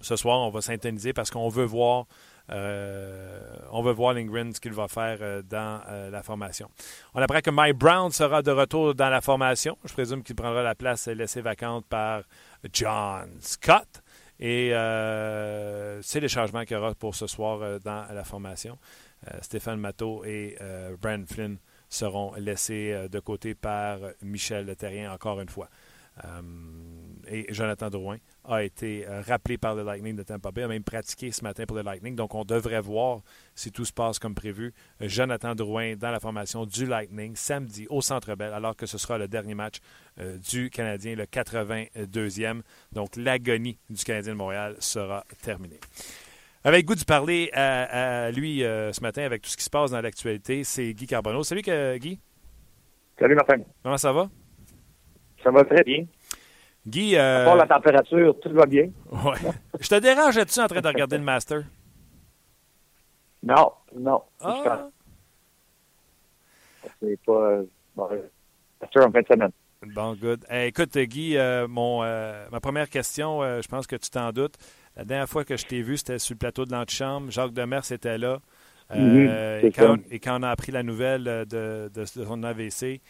A: ce soir, on va s'intoniser parce qu'on veut voir on veut voir ce qu'il va faire dans la formation. On apprend que Mike Brown sera de retour dans la formation. Je présume qu'il prendra la place laissée vacante par John Scott. Et c'est les changements qu'il y aura pour ce soir dans la formation. Euh, Stéphane Matteau et euh, Brandon Flynn seront laissés euh, de côté par Michel Terrien encore une fois. Et Jonathan Drouin a été rappelé par le Lightning de Tampa Bay, a même pratiqué ce matin pour le Lightning. Donc, on devrait voir, si tout se passe comme prévu, Jonathan Drouin dans la formation du Lightning samedi au Centre Bell, alors que ce sera le dernier match du Canadien, le 82e. Donc, l'agonie du Canadien de Montréal sera terminée. Avec goût de parler à, lui euh, ce matin avec tout ce qui se passe dans l'actualité, c'est Guy Carbonneau. Salut Guy.
B: Salut Martin.
A: Comment ça va?
B: Ça va très bien.
A: Guy. Euh...
B: À part la température, tout va bien.
A: Ouais. Je te dérange-tu en train de regarder le Master?
B: Non, non.
A: Ah.
B: C'est pas. Bon, Master en fin de semaine.
A: Bon, good. écoute, Guy, euh, mon, euh, ma première question, je pense que tu t'en doutes. La dernière fois que je t'ai vu, c'était sur le plateau de l'antichambre. Jacques Demers était là. Euh, mhm, et, quand, on a appris la nouvelle euh, de, son AVC,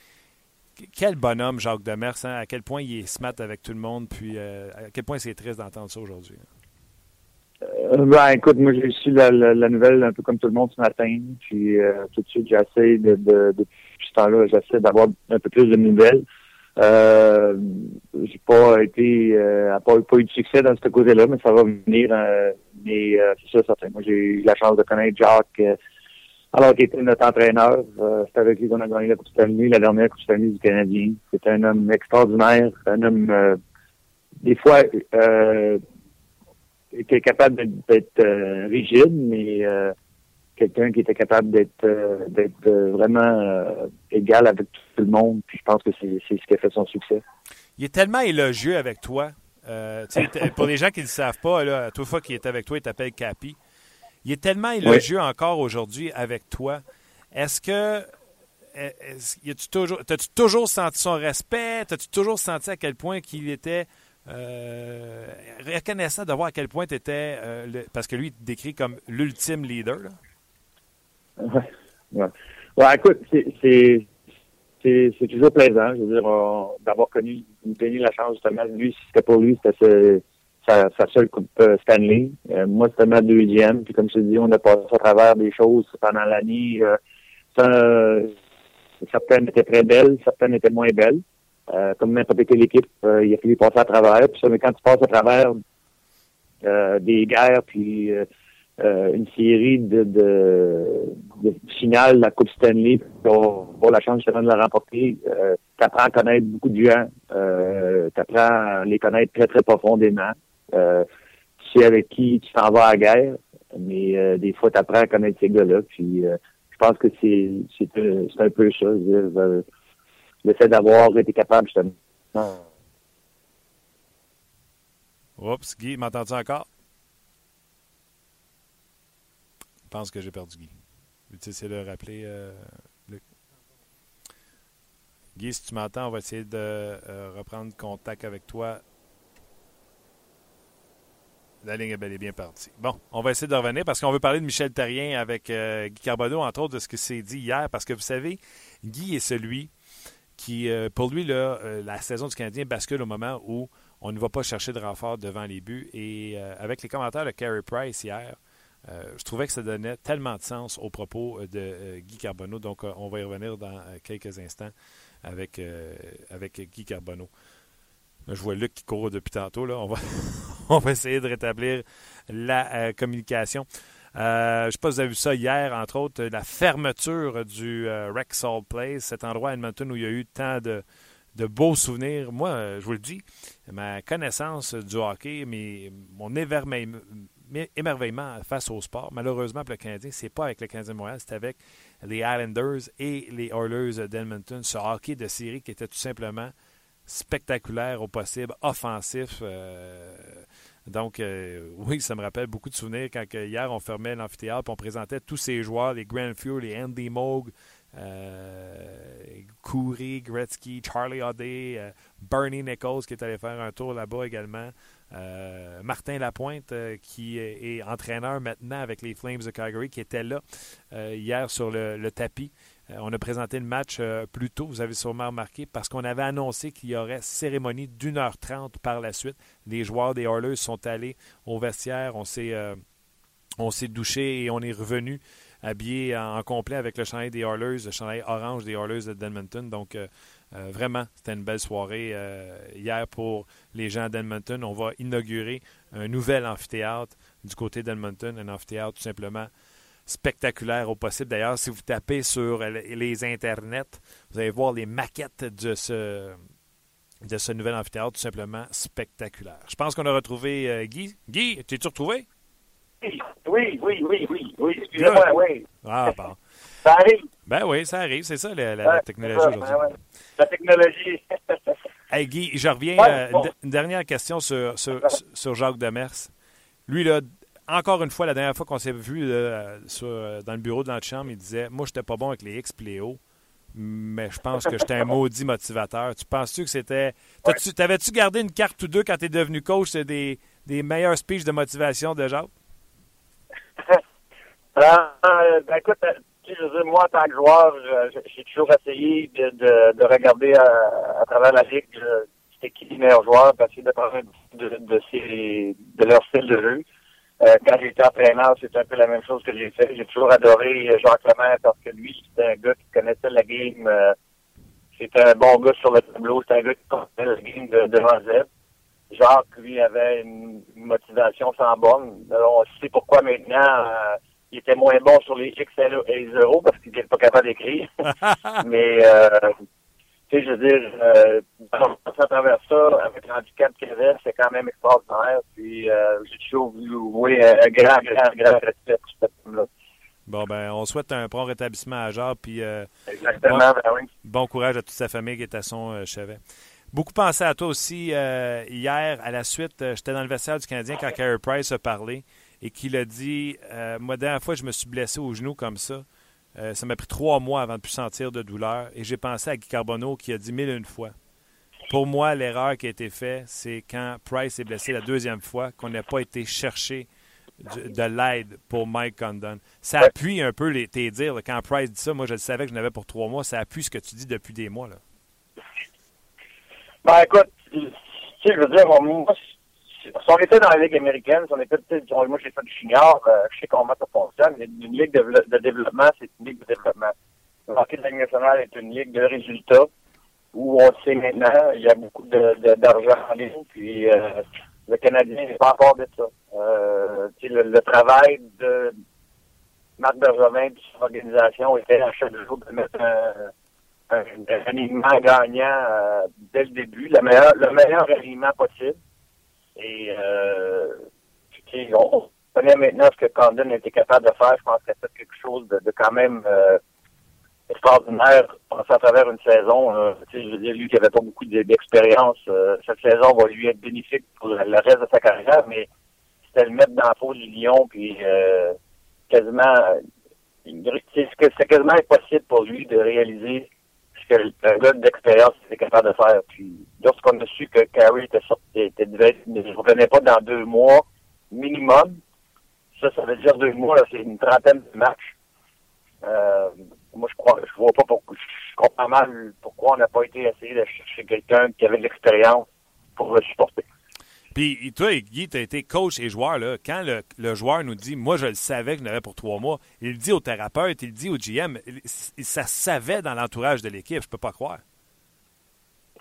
A: quel bonhomme Jacques Demers, hein? à quel point il est smart avec tout le monde, puis euh, à quel point c'est triste d'entendre ça aujourd'hui?
B: ben, écoute, moi j'ai su la, nouvelle un peu comme tout le monde ce matin, puis tout de suite j'essaie de, de, depuis ce temps-là, j'essaie d'avoir un peu plus de nouvelles. Euh, j'ai pas été, euh, pas, pas, eu de succès dans ce côté-là, mais ça va venir. Euh, mais euh, c'est ça, certain. Moi, j'ai eu la chance de connaître Jacques euh, alors qu'il était notre entraîneur. c'est avec lui qu'on a gagné la Coupe Stanley, la dernière Coupe Stanley du Canadien. C'est un homme extraordinaire, un homme
D: des fois, euh, qui est capable d'être euh, rigide, mais euh, quelqu'un qui était capable d'être euh, d'être vraiment égal avec tout le monde. Puis je pense que c'est ce qui a fait son succès.
A: Il est tellement élogieux avec toi. pour les gens qui ne le savent pas, là, à toute fois qu'il est avec toi, il t'appelle Capi. Il est tellement élogieux encore aujourd'hui avec toi. Est-ce que as-tu toujours, as-tu toujours senti son respect? As-tu toujours senti à quel point qu'il était euh, reconnaissant de voir à quel point tu étais, euh, parce que lui, il te décrit comme l'ultime leader.
D: Oui. Ouais. écoute, c'est c'est toujours plaisant, je veux dire, d'avoir connu, donné la chance justement. Lui, c'était pour lui, c'était sa, sa, seule coupe euh, Stanley. Euh, moi, c'était ma deuxième. Puis comme je te dis, on a passé à travers des choses pendant l'année. certaines étaient très belles, certaines étaient moins belles. Euh, comme n'importe quelle équipe, euh, il a fallu passer à travers. Puis ça, mais quand tu passes à travers euh, des guerres, puis une série de, de, de finales, la Coupe Stanley, pour avoir la chance de la remporter, tu apprends à connaître beaucoup de gens, tu apprends à les connaître très, très profondément. Tu sais avec qui tu t'en vas à la guerre, mais des fois, tu apprends à connaître ces gars-là. Puis je pense que c'est un, peu ça. Dire, le fait d'avoir été capable justement.
A: Oups, Guy, m'entends-tu encore? Je pense que j'ai perdu Guy. Tu essayer de rappeler. Euh, Guy, si tu m'entends, on va essayer de euh, reprendre contact avec toi. La ligne est bel et bien partie. Bon, on va essayer de revenir parce qu'on veut parler de Michel Terrien avec euh, Guy Carbonneau, entre autres, de ce que c'est dit hier. Parce que vous savez, Guy est celui qui, euh, pour lui, euh, la saison du Canadien bascule au moment où on ne va pas chercher de renfort devant les buts. Et avec les commentaires de Carey Price hier, je trouvais que ça donnait tellement de sens aux propos de Guy Carbonneau. Donc, on va y revenir dans quelques instants avec, avec Guy Carbonneau. Je vois Luc qui court depuis tantôt. On, va essayer de rétablir la communication. Euh, je ne sais pas si vous avez vu ça hier, entre autres, la fermeture du euh, Rexall Place, cet endroit à Edmonton où il y a eu tant de, beaux souvenirs. Moi, euh, je vous le dis, ma connaissance du hockey, mais mon émerveillement face au sport, malheureusement pour le Canadien, c'est pas avec le Canadien de Montréal, c'est avec les Islanders et les Oilers d'Edmonton. Ce hockey de série qui était tout simplement spectaculaire au possible, offensif. Donc, euh, oui, ça me rappelle beaucoup de souvenirs quand hier, on fermait l'amphithéâtre on présentait tous ces joueurs, les Grand Fuel, les Andy Moog, euh, Gretzky, Charlie O'Day, euh, Bernie Nichols qui est allé faire un tour là-bas également. Euh, Martin Lapointe, qui est, entraîneur maintenant avec les Flames de Calgary, qui était là hier sur le tapis. Euh, on a présenté le match euh, plus tôt, vous avez sûrement remarqué, parce qu'on avait annoncé qu'il y aurait cérémonie d'une heure trente par la suite. Les joueurs des Oilers sont allés au vestiaire, on s'est, euh, on douché et on est revenu habillé en, complet avec le chandail des Oilers, le chandail orange des Oilers d'Edmonton. Donc, vraiment, c'était une belle soirée hier pour les gens d'Edmonton. On va inaugurer un nouvel amphithéâtre du côté d'Edmonton, un amphithéâtre tout simplement spectaculaire au possible. D'ailleurs, si vous tapez sur les internets, vous allez voir les maquettes de ce, de ce nouvel amphithéâtre, tout simplement spectaculaire. Je pense qu'on a retrouvé euh, Guy. Guy, t'es-tu retrouvé?
E: Oui, oui, oui, oui, oui. Excusez-moi, oui.
A: Ah, bon.
E: ça arrive.
A: Ben oui, ça arrive. C'est ça, la, technologie aujourd'hui.
E: La technologie.
A: hey, Guy, je reviens. Euh, une dernière question sur, sur, sur Jacques Demers. Lui, là, encore une fois, la dernière fois qu'on s'est vu dans le bureau de notre chambre, il disait Moi, je n'étais pas bon avec les X mais je pense que j'étais un maudit motivateur. Tu penses-tu que c'était. T'avais-tu gardé une carte ou deux quand tu es devenu coach des, des meilleurs speeches de motivation de Jacques?
E: Euh, ben, écoute, je moi, en tant que joueur, j'ai toujours essayé de, regarder à, travers la ligue c'était qui les meilleurs joueurs, d'essayer de prendre de, de, de leur style de jeu. Euh, quand j'étais entraîneur, c'était un peu la même chose que j'ai fait. J'ai toujours adoré euh, Jacques Lemaire parce que lui, c'était un gars qui connaissait la game. Euh, c'était un bon gars sur le tableau. C'était un gars qui connaissait la game de, de Z. Jacques, lui, avait une, motivation sans borne. on sait pourquoi maintenant il était moins bon sur les X et les 0 parce qu'il n'était pas capable d'écrire. Mais tu sais, je veux dire, à travers ça, avec l'handicap qu'il avait, c'est quand même extraordinaire. Puis euh, j'ai toujours voulu un grand, grand, grand respect pour cette là
A: Bon, ben, on souhaite un prompt rétablissement à Jacques, puis euh,
E: Exactement,
A: bon,
E: ben oui.
A: bon courage à toute sa famille qui est à son euh, chevet. Beaucoup pensé à toi aussi euh, hier, à la suite. euh, J'étais dans le vestiaire du Canadien quand Carey Price a parlé et qu'il a dit euh, Moi, la dernière fois, je me suis blessé au genou comme ça. Euh, ça m'a pris trois mois avant de plus sentir de douleur. Et j'ai pensé à Guy Carbonneau qui a dit mille et une fois. Pour moi, l'erreur qui a été faite, c'est quand Price est blessé la deuxième fois, qu'on n'a pas été chercher du- de l'aide pour Mike Condon. Ça appuie un peu les, tes dires. là. Quand Price dit ça, moi, je le savais que je n'avais pour trois mois. Ça appuie ce que tu dis depuis des mois. Là.
E: Ben écoute, tu sais, je veux dire, moi, si on était dans la Ligue américaine, si on était peut-être, moi j'ai fait du junior, euh, je sais comment ça fonctionne, mais une ligue de, développement, c'est une ligue de développement. La Ligue nationale est une ligue de résultats où on sait maintenant, il y a beaucoup d'argent en ligne, puis euh, le Canadien n'est pas encore de ça. Euh, le, le travail de Marc Bergevin de son organisation était à chaque jour de mettre un, un, un alignement gagnant euh, dès le début, le meilleur, le meilleur alignement possible. Et euh, on connaît maintenant ce que Condon était capable de faire. Je pense qu'il a fait quelque chose de, de quand même euh, extraordinaire à travers une saison. euh, je veux dire, lui qui avait pas beaucoup d'expérience, euh, cette saison va lui être bénéfique pour le reste de sa carrière, mais c'était le mettre dans la peau du lion, puis euh, quasiment que- c'est quasiment impossible pour lui de réaliser ce que un gars d'expérience était capable de faire. Puis lorsqu'on a su que Carey était sorti, était, devait- ne revenait pas dans deux mois minimum, ça, ça veut dire deux mois, c'est une trentaine de matchs. Euh, moi, je crois, je vois pas pourquoi, je comprends mal pourquoi on n'a pas été essayé de chercher quelqu'un qui avait de l'expérience pour le supporter.
A: Puis toi, Guy, tu as été coach et joueur. Là. Quand le, joueur nous dit Moi, je le savais que je n'avais pour trois mois, il dit au thérapeute, il dit au GM. ça savait dans l'entourage de l'équipe. Je peux pas croire.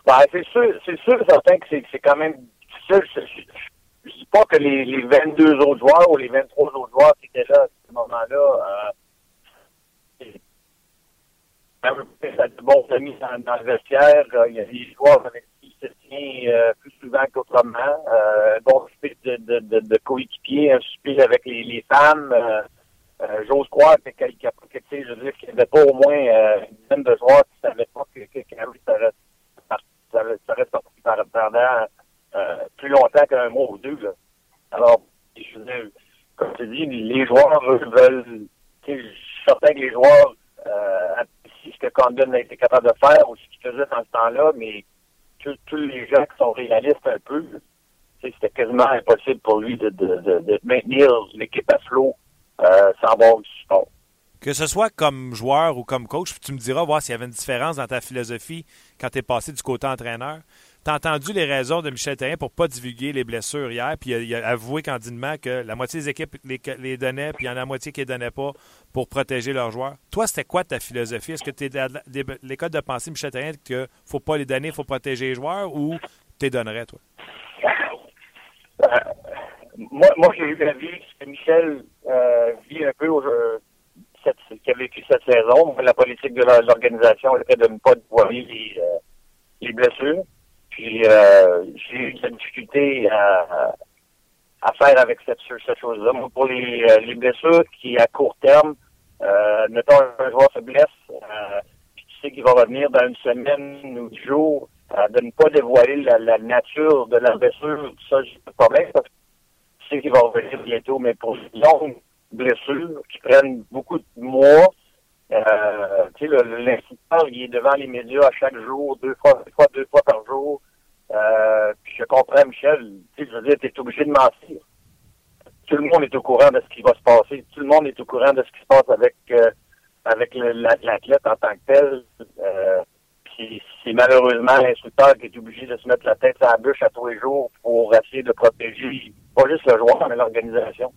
E: Ben, c'est sûr, c'est sûr certain que c'est, quand même difficile. Je, je dis pas que les, les 22 autres joueurs ou les 23 autres joueurs qui étaient là à ce moment-là, euh, ça a de bons amis dans, le vestiaire. Euh, Il y a des joueurs avec se tient euh, plus souvent qu'autrement. Euh, un bon souper de, de, coéquipiers, un souper avec les, femmes. Euh, euh, J'ose croire que, que, je veux dire, qu'il n'y avait pas au moins une dizaine de joueurs qui ne savaient pas que, que Carey serait reste sorti pendant plus longtemps qu'un mois ou deux. Là. Alors, je veux comme tu dis, les joueurs veulent. Je suis certain que les joueurs apprécient ce que Condon a été capable de faire ou ce qu'il faisait dans ce temps-là, mais tous les gens qui sont réalistes un peu, c'était quasiment impossible pour lui de, maintenir l'équipe à flot euh, sans avoir du support.
A: Que ce soit comme joueur ou comme coach, tu me diras voir s'il y avait une différence dans ta philosophie quand tu es passé du côté entraîneur. Tu as entendu les raisons de Michel Therrien pour pas divulguer les blessures hier, puis il a, il avoué candidement que la moitié des équipes les, les donnaient, puis il y en a la moitié qui les donnaient pas pour protéger leurs joueurs. Toi, c'était quoi ta philosophie? Est-ce que tu es de l'école de pensée Michel Therrien que faut pas les donner, faut protéger les joueurs, ou tu les donnerais, toi?
E: Euh, moi, moi j'ai eu la vie que Michel euh, vit un peu euh, cette, a vécu cette saison. La politique de l'organisation était de ne pas dévoiler les, euh, les blessures. Puis euh, j'ai eu de la difficulté à, à faire avec cette, cette chose-là. Moi, pour les, euh, les blessures qui, à court terme, euh, mettons un joueur se blesse, euh, puis tu sais qu'il va revenir dans une semaine ou dix jours, euh, de ne pas dévoiler la, la nature de la blessure, ça, j'ai pas de problème, parce que tu sais qu'il va revenir bientôt, mais pour longues blessures qui prennent beaucoup de mois, euh, tu il est devant les médias à chaque jour, deux fois, deux fois, par jour. Euh, puis je comprends, Michel, tu je veux dire, t'es obligé de mentir. Tout le monde est au courant de ce qui va se passer. Tout le monde est au courant de ce qui se passe avec euh, avec l'athlète en tant que tel. Euh, c'est malheureusement l'instructeur qui est obligé de se mettre la tête à la bûche à tous les jours pour essayer de protéger pas juste le joueur, mais l'organisation.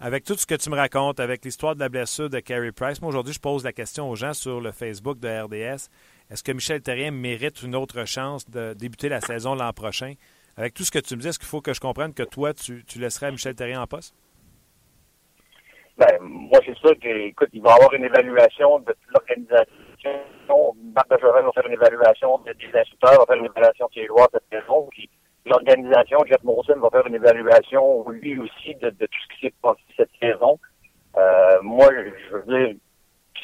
A: Avec tout ce que tu me racontes, avec l'histoire de la blessure de Carey Price, moi aujourd'hui, je pose la question aux gens sur le Facebook de RDS. Est-ce que Michel Terrien mérite une autre chance de débuter la saison l'an prochain? Avec tout ce que tu me dis, est-ce qu'il faut que je comprenne que toi, tu, laisserais Michel Terrien en poste?
E: Ben, moi, c'est sûr que, écoute, il va y avoir une évaluation de toute l'organisation. Marc Bergeron va faire une évaluation des instructeurs, va faire une évaluation de ses joueurs cette saison. Puis l'organisation, Jeff Molson, va faire une évaluation, lui aussi, de, tout ce qui s'est passé cette saison. Euh, moi, je veux dire,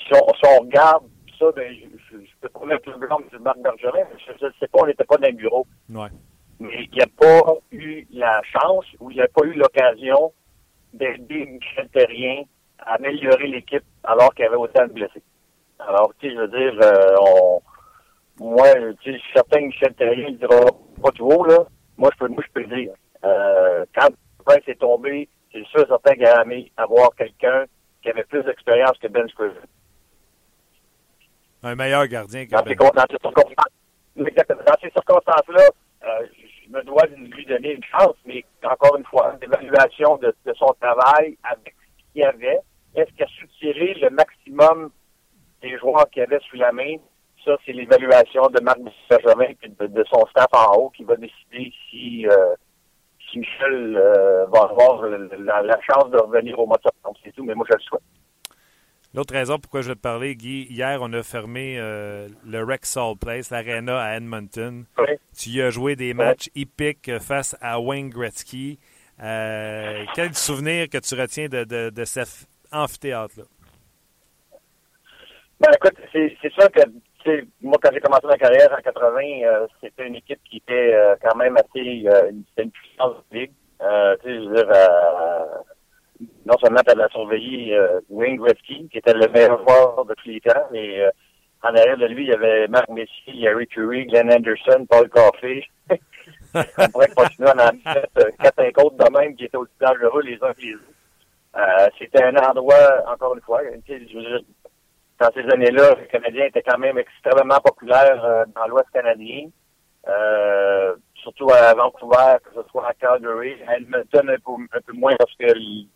E: si on, regarde ça, ben, je, je, peux pas mettre le blanc de Marc Bergerin, mais je ne sais pas, on n'était pas dans le bureau.
A: Ouais.
E: Mais il n'y a pas eu la chance ou il n'y a pas eu l'occasion d'aider Michel Terrien à améliorer l'équipe alors qu'il y avait autant de blessés. Alors, tu sais, je veux dire, euh, on, moi, tu sais, je suis certain que Michel Terrien ne dira pas tout haut, là. Moi, je peux, moi, je peux le dire. Euh, quand Prince est tombé, c'est sûr certain qu'il aimé avoir quelqu'un qui avait plus d'expérience que Ben Scriven.
A: Un meilleur gardien que
E: dans,
A: Ben.
E: ces, dans ces circonstances, circonstances-là, euh, je me dois de lui donner une chance, mais encore une fois, une évaluation de, de son travail avec ce qu'il y avait. Est-ce qu'il a su tirer le maximum des joueurs qu'il avait sous la main? Ça, c'est l'évaluation de Marc Benjamin et de, son staff en haut qui va décider si, euh, si Michel euh, va avoir la, chance de revenir au mois de septembre. C'est tout, mais moi, je le souhaite.
A: L'autre raison pourquoi je vais te parler, Guy, hier, on a fermé euh, le Rexall Place, l'Arena à Edmonton.
E: Oui.
A: Tu y as joué des matchs hippiques face à Wayne Gretzky. Quel souvenir que tu retiens de, de, de cet amphithéâtre-là?
E: Ben, écoute, c'est sûr que moi, quand j'ai commencé ma carrière en 80, euh, c'était une équipe qui était euh, quand même assez... Euh, c'était une puissance de ligue. Euh, tu sais, je veux dire, non seulement tu avais surveillé Wayne Gretzky, qui était le meilleur joueur de tous les temps, mais en arrière de lui, il y avait Marc Messier, Harry Curry, Glenn Anderson, Paul Coffey. On pourrait continuer à en mettre quatre cinq autres de même qui étaient aussi dangereux les uns que les autres. c'était un endroit, encore une fois, je veux dire, dans ces années-là, le Canadien était quand même extrêmement populaire euh, dans l'Ouest canadien. Euh, surtout à Vancouver, que ce soit à Calgary, à Edmonton un peu, un peu moins parce que les,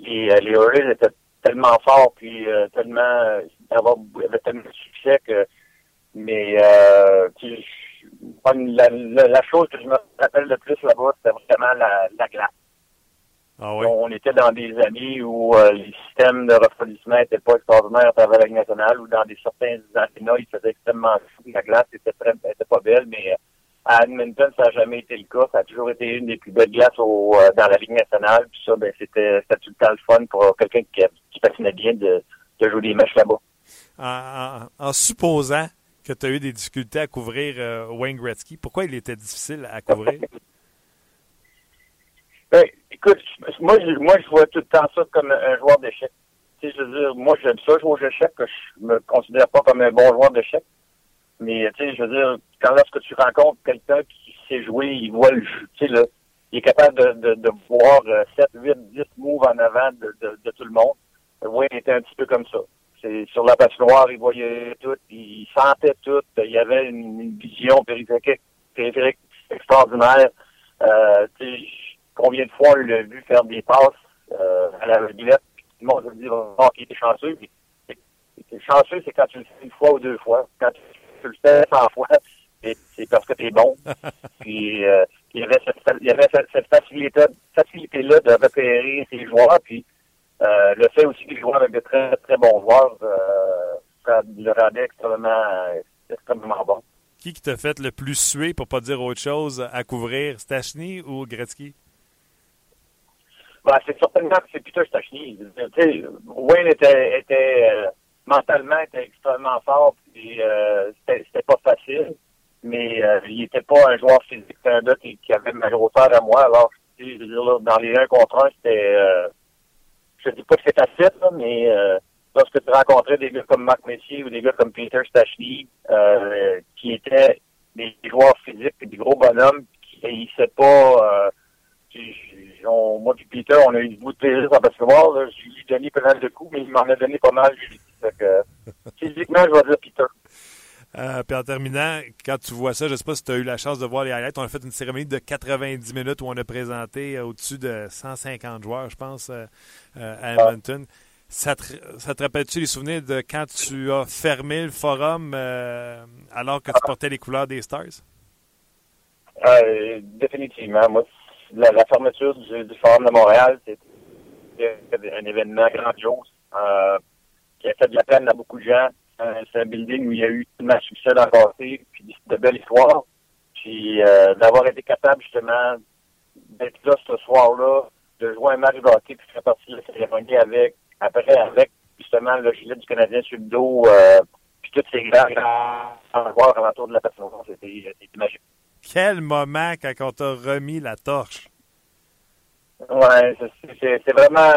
E: les, euh, les étaient tellement forts puis tellement il y avait tellement de succès que mais euh, la, la, la, chose que je me rappelle le plus là-bas, c'était vraiment la, la glace.
A: Ah oui?
E: On était dans des années où euh, les systèmes de refroidissement n'étaient pas extraordinaires à travers la Ligue nationale, ou dans des certains arénas, il faisait extrêmement chaud. La glace était, très, était pas belle, mais euh, à Edmonton, ça n'a jamais été le cas. Ça a toujours été une des plus belles glaces au, euh, dans la Ligue nationale. Puis ça, ben, c'était, tout le temps le fun pour quelqu'un qui, qui patinait bien de, de jouer des matchs là-bas.
A: En, en, supposant que tu as eu des difficultés à couvrir Wayne Gretzky, pourquoi il était difficile à couvrir?
E: ben, Écoute, moi, je, moi, je vois tout le temps ça comme un joueur d'échecs. Tu sais, je veux dire, moi, j'aime ça jouer aux échecs, je me considère pas comme un bon joueur d'échecs. Mais, tu sais, je veux dire, quand lorsque tu rencontres quelqu'un qui sait jouer, il voit le jeu, tu sais, là, il est capable de, de, de voir 7, 8, 10 moves en avant de, de, de tout le monde. Oui, il était un petit peu comme ça. C'est sur la patinoire, il voyait tout, il sentait tout, il avait une, une vision périphérique, périphérique extraordinaire. Euh, tu sais, combien de fois on l'a vu faire des passes euh, à la réglette, puis tout le monde va dire oh, qu'il était chanceux. chanceux, c'est quand tu le fais une fois ou deux fois. Quand tu le fais 100 fois, c'est parce que tu es bon. puis euh, il y avait cette, il y avait cette, facilité, facilité là de repérer ses joueurs, puis euh, le fait aussi que les joueurs avaient de très très bons joueurs, euh, ça le rendait extrêmement extrêmement bon.
A: Qui qui t'a fait le plus suer, pour pas dire autre chose, à couvrir, Stachny ou Gretzky?
E: Ben, c'est certainement que c'est Peter Stachny. Wayne était, euh, mentalement extrêmement fort, puis euh, c'était pas facile, mais euh, il était pas un joueur physique, un gars qui, avait ma grosseur à moi. Alors, je veux dire, dans les 1 contre 1, c'était je dis pas que c'est facile, mais lorsque tu rencontrais des gars comme Marc Messier ou des gars comme Peter Stachny, qui étaient des joueurs physiques et des gros bonhommes, qui haïssaient pas on, moi et Peter, on a eu beaucoup de plaisir en basketball. Je lui ai donné pas mal de coups, mais il m'en a donné pas mal. que, physiquement, je vais dire Peter.
A: Euh, puis en terminant, quand tu vois ça, je ne sais pas si tu as eu la chance de voir les highlights. On a fait une cérémonie de 90 minutes où on a présenté au-dessus de 150 joueurs, je pense, euh, euh, à Edmonton. Ça te, ça te rappelle-tu les souvenirs de quand tu as fermé le forum alors que tu portais les couleurs des Stars?
E: définitivement. Moi, la, fermeture du, Forum de Montréal, c'était un événement grandiose euh, qui a fait de la peine à beaucoup de gens. un, c'est un building où il y a eu tellement de succès dans le passé, puis de belles histoires. Puis euh, d'avoir été capable justement d'être là ce soir-là, de jouer un match de hockey, puis faire partie de la cérémonie avec, après avec justement le gilet du Canadien sur le dos, euh, puis toutes ces grands, grands joueurs alentour de la. C'était c'était magique.
A: Quel moment quand on t'a remis la torche?
E: Ouais, c'est- vraiment.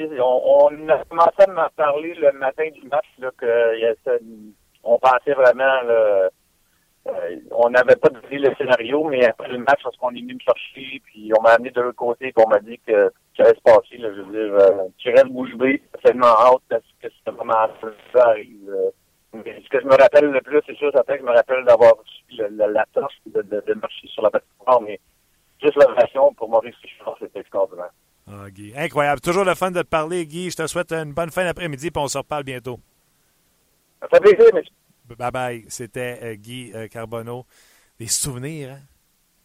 E: On, a commencé à m'en parler le matin du match, là, que on pensait vraiment, là, euh, on n'avait pas donné le scénario, mais après le match, parce qu'on est venu me chercher, puis on m'a amené de l'autre côté, puis on m'a dit que ça allait se passer, je veux dire, euh, tu restes bouche bée, tellement hâte parce que vraiment ça arrive. euh. Mais ce que je me rappelle le plus, c'est sûr, certain que je me rappelle d'avoir reçu le- le- la torche de, de, de marcher sur la patinoire, mais juste l'ovation pour Maurice Richard, c'était extraordinaire.
A: Ah, Guy. Incroyable. Toujours le fun de te parler, Guy. Je te souhaite une bonne fin d'après-midi, puis on se reparle bientôt.
E: Ça fait plaisir, mais
A: Bye bye. C'était euh, Guy euh, Carbonneau. Des souvenirs, hein?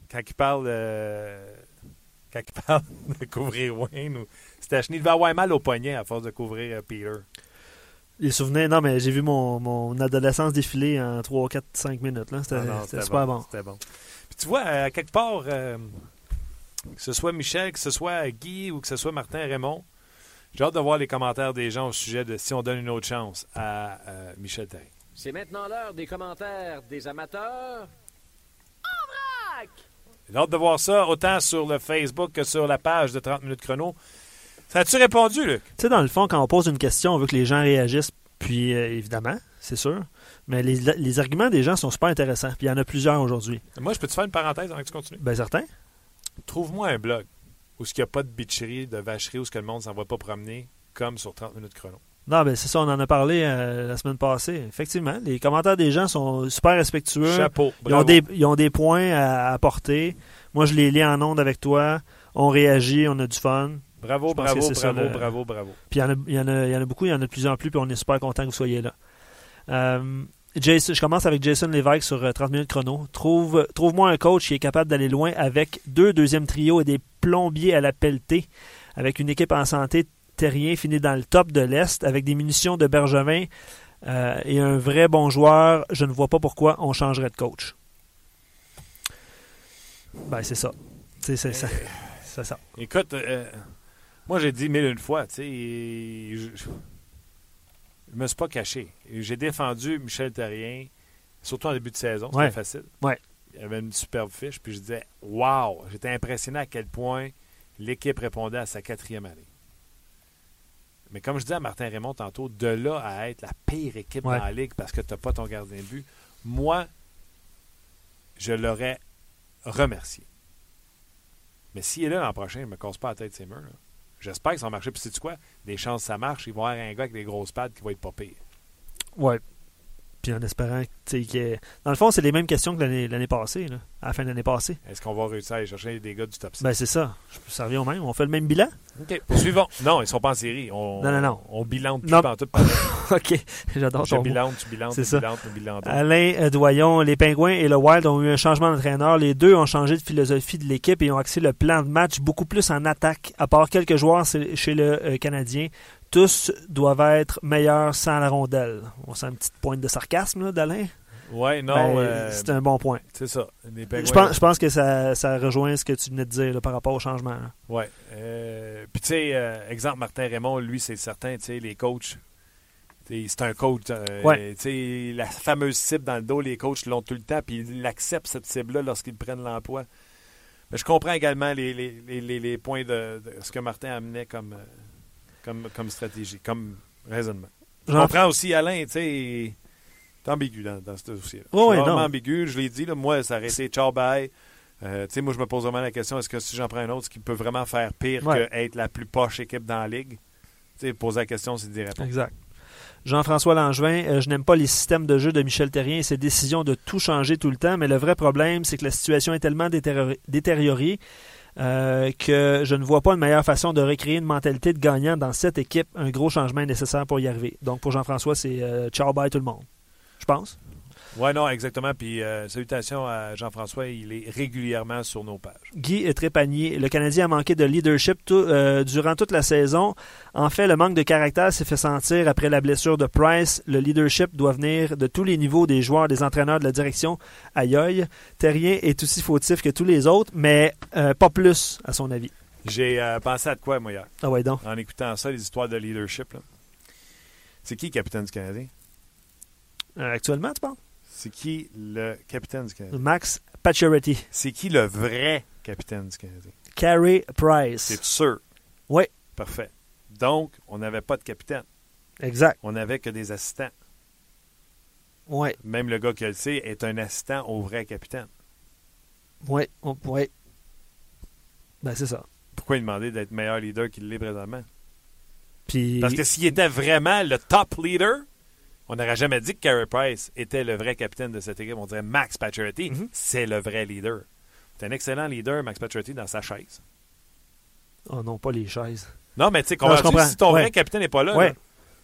A: Quand il parle, euh, quand il parle de couvrir Wayne ou Stachny, il devait avoir mal au poignet à force de couvrir euh, Peter.
F: Les souvenirs, non, mais j'ai vu mon, mon adolescence défiler en 3, 4, 5 minutes. là. C'était
A: Ah non,
F: c'était super bon.
A: C'était bon. Puis tu vois, euh, à quelque part, euh, que ce soit Michel, que ce soit Guy ou que ce soit Martin Raymond, j'ai hâte de voir les commentaires des gens au sujet de si on donne une autre chance à euh, Michel Therrien.
G: C'est maintenant l'heure des commentaires des amateurs.
A: J'ai hâte de voir ça autant sur le Facebook que sur la page de 30 minutes chrono. Ça as-tu répondu, Luc?
F: Tu sais, dans le fond, quand on pose une question, on veut que les gens réagissent, puis euh, évidemment, c'est sûr. Mais les, les arguments des gens sont super intéressants, puis il y en a plusieurs aujourd'hui.
A: Moi, je peux te faire une parenthèse avant que tu continues?
F: Ben, certains.
A: Trouve-moi un blog où il n'y a pas de bitcherie, de vacherie, où ce que le monde s'en va pas promener, comme sur 30 minutes chrono.
F: Non, ben c'est ça, on en a parlé euh, la semaine passée. Effectivement, les commentaires des gens sont super respectueux.
A: Chapeau.
F: Ils ont, des, ils ont des points à apporter. Moi, je les lis en ondes avec toi. On réagit, on a du fun.
A: Bravo, bravo,
F: c'est ça,
A: bravo,
F: le-
A: bravo, bravo.
F: Puis il y, en a, il, y y en a beaucoup, il y en a de plus en plus, puis on est super content que vous soyez là. Euh, Jason, je commence avec Jason Lévesque sur euh, 30 minutes chrono. Trouve, trouve-moi un coach qui est capable d'aller loin avec deux deuxièmes trios et des plombiers à la pelletée, avec une équipe en santé terrien fini dans le top de l'Est, avec des munitions de Bergevin euh, et un vrai bon joueur. Je ne vois pas pourquoi on changerait de coach. Ben, c'est ça. C'est c'est ça. C'est ça.
A: Écoute, euh, moi, j'ai dit mille une fois, tu sais, je, je, je me suis pas caché. J'ai défendu Michel Terrien, surtout en début de saison, c'était
F: Ouais.
A: facile.
F: Ouais.
A: Il avait une superbe fiche, puis je disais, waouh, j'étais impressionné à quel point l'équipe répondait à sa quatrième année. Mais comme je disais à Martin Raymond tantôt, de là à être la pire équipe
F: Ouais.
A: dans la ligue parce que tu n'as pas ton gardien de but, moi, je l'aurais remercié. Mais s'il est là l'an prochain, je ne me casse pas la tête ces murs. là. J'espère que ça va marcher. Puis sais-tu quoi? Des chances que ça marche, il va y avoir un gars avec des grosses pattes qui va être pas.
F: Ouais. Puis en espérant ait- Dans le fond, c'est les mêmes questions que l'année, l'année passée, là, à la fin de l'année passée.
A: Est-ce qu'on va réussir à aller chercher des gars du top 6?
F: Ben, c'est ça. Je- Ça revient au même. On fait le même bilan?
A: OK. Poursuivons. Non, ils sont pas en série. On,
F: Non, non, non.
A: On bilante plus pantoute pareil.
F: OK. J'adore
A: Je
F: ton mot.
A: bilante, tu bilantes,
F: C'est
A: tu
F: ça.
A: bilantes, tu bilantes.
F: Alain euh, Doyon, les Pingouins et le Wild ont eu un changement d'entraîneur. Les deux ont changé de philosophie de l'équipe et ont axé le plan de match beaucoup plus en attaque. À part quelques joueurs chez le euh, Canadien, tous doivent être meilleurs sans la rondelle. On sent une petite pointe de sarcasme là, d'Alain?
A: Ouais, non,
F: Ben,
A: euh,
F: c'est un bon point.
A: c'est ça.
F: Je pense, je pense que ça, ça rejoint ce que tu venais de dire là, par rapport au changement.
A: Ouais. Euh, Puis, tu sais, euh, exemple, Martin Raymond, lui, c'est certain, tu sais, les coachs, c'est un coach.
F: Ouais.
A: Tu sais, la fameuse cible dans le dos, les coachs l'ont tout le temps, puis ils acceptent cette cible-là lorsqu'ils prennent l'emploi. Mais je comprends également les, les, les, les- les points de, de ce que Martin amenait comme, comme, comme stratégie, comme raisonnement. Je comprends aussi Alain, tu sais, t'es ambigu dans, dans ce dossier-là. Je suis vraiment
F: non.
A: ambigu, je l'ai dit, là, moi, ça aurait été ciao bye. Euh, tu sais, moi, je me pose vraiment la question est-ce que si j'en prends un autre, ce qui peut vraiment faire pire
F: Ouais.
A: que être la plus poche équipe dans la ligue? Tu sais, poser la question, c'est d'y répondre.
F: Exact. Jean-François Langevin, euh, je n'aime pas les systèmes de jeu de Michel Terrien et ses décisions de tout changer tout le temps, mais le vrai problème, c'est que la situation est tellement détériorée, euh, que je ne vois pas une meilleure façon de recréer une mentalité de gagnant dans cette équipe. Un gros changement est nécessaire pour y arriver. Donc pour Jean-François, c'est euh, ciao bye tout le monde. Je pense.
A: Oui, non, exactement. Puis euh, salutations à Jean-François, il est régulièrement sur nos pages.
F: Guy Trépanier, le Canadien a manqué de leadership tout- euh, durant toute la saison. En fait, le manque de caractère s'est fait sentir après la blessure de Price. Le leadership doit venir de tous les niveaux des joueurs, des entraîneurs, de la direction. Aïe aïe. Terrien est aussi fautif que tous les autres, mais euh, pas plus, à son avis.
A: J'ai euh, pensé à de quoi, moi, hier,
F: Ah ouais, donc.
A: en écoutant ça, les histoires de leadership. C'est qui le capitaine du Canadien?
F: Actuellement, tu penses?
A: C'est qui le capitaine du Canadien?
F: Max Pacioretty.
A: C'est qui le vrai capitaine du Canadien?
F: Carey Price.
A: C'est sûr?
F: Oui.
A: Parfait. Donc, on n'avait pas de capitaine.
F: Exact.
A: On n'avait que des assistants.
F: Oui.
A: Même le gars qui le sait est un assistant au vrai capitaine.
F: Oui. Oui. Ben, c'est ça.
A: Pourquoi lui demander d'être meilleur leader qu'il l'est présentement?
F: Puis,
A: Parce que s'il était vraiment le top leader, on n'aurait jamais dit que Carey Price était le vrai capitaine de cette équipe. On dirait Max Pacioretty,
F: Mhm.
A: c'est le vrai leader. C'est un excellent leader, Max Pacioretty, dans sa chaise.
F: oh non, pas les chaises.
A: Non, mais tu sais, si ton
F: Ouais.
A: vrai capitaine n'est pas là,
F: Ouais.
A: là,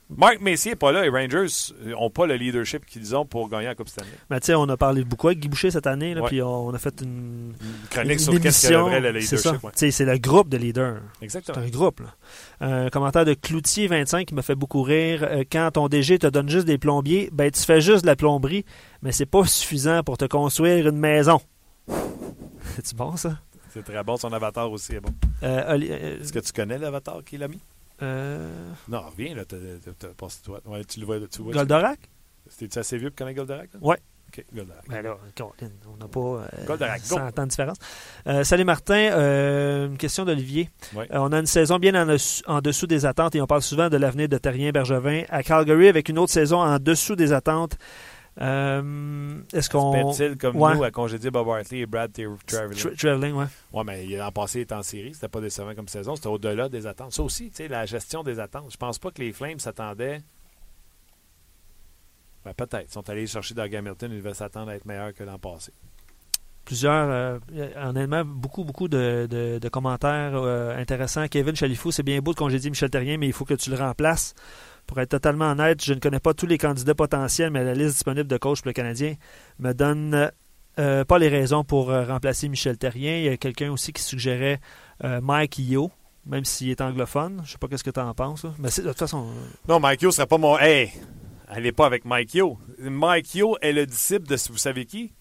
A: Mark Messier n'est pas là et Rangers n'ont pas le leadership qu'ils ont pour gagner la Coupe Stanley.
F: Mais tu sais, on a parlé beaucoup avec Guy Boucher cette année, là,
A: Ouais.
F: puis on a fait une,
A: Une chronique
F: une
A: sur le
F: émission.
A: vrai le
F: C'est ça.
A: leadership. ouais.
F: Tu sais, C'est le groupe de leaders. C'est
A: Exactement.
F: un groupe. Là. Un commentaire de Cloutier25 qui me fait beaucoup rire. Euh, Quand ton DG te donne juste des plombiers, ben tu fais juste de la plomberie, mais c'est pas suffisant pour te construire une maison. C'est bon ça?
A: C'est très bon. Son avatar aussi est bon.
F: Euh, euh,
A: Est-ce que tu connais l'avatar qu'il a mis?
F: Euh,
A: Non, reviens, là. T'as, t'as, t'as passé toi. Ouais, tu le vois. Tu vois
F: Goldorak?
A: C'était assez vieux pour connaître Goldorak? là?
F: Ouais.
A: OK, Goldorak.
F: Ben là, on n'a pas euh,
A: Goldorak, go.
F: 100 ans de différence. Euh, salut Martin, Euh, une question d'Olivier.
A: Ouais.
F: On a une saison bien en, dessous- en dessous des attentes et on parle souvent de l'avenir de Terrien Bergevin. À Calgary, avec une autre saison en dessous des attentes, euh, est-ce qu'on.
A: Perd-il comme
F: Ouais.
A: nous à congédier Bob Hartley et Brad Tra- Traveling?
F: Tra- Traveling, ouais.
A: Ouais, mais l'an passé, il était en série. C'était pas décevant comme saison. C'était au-delà des attentes. Ça aussi, tu sais, la gestion des attentes. Je pense pas que les Flames s'attendaient. Ben, peut-être. Ils sont allés chercher Doug Hamilton. Ils devaient s'attendre à être meilleurs que l'an passé.
F: Plusieurs, euh, honnêtement, beaucoup, beaucoup de, de- de commentaires euh, intéressants. Kevin Chalifou, c'est bien beau de congédier Michel Terrien, mais il faut que tu le remplaces. Pour être totalement honnête, je ne connais pas tous les candidats potentiels, mais la liste disponible de coach pour le Canadien me donne euh, pas les raisons pour euh, remplacer Michel Terrien. Il y a quelqu'un aussi qui suggérait euh, Mike Yo, même s'il est anglophone. Je sais pas qu'est-ce que tu en penses. là. Mais de toute façon,
A: Non, Mike Yo serait pas mon. Hey! Allez pas avec Mike Yo. Mike Yo est le disciple de vous savez qui?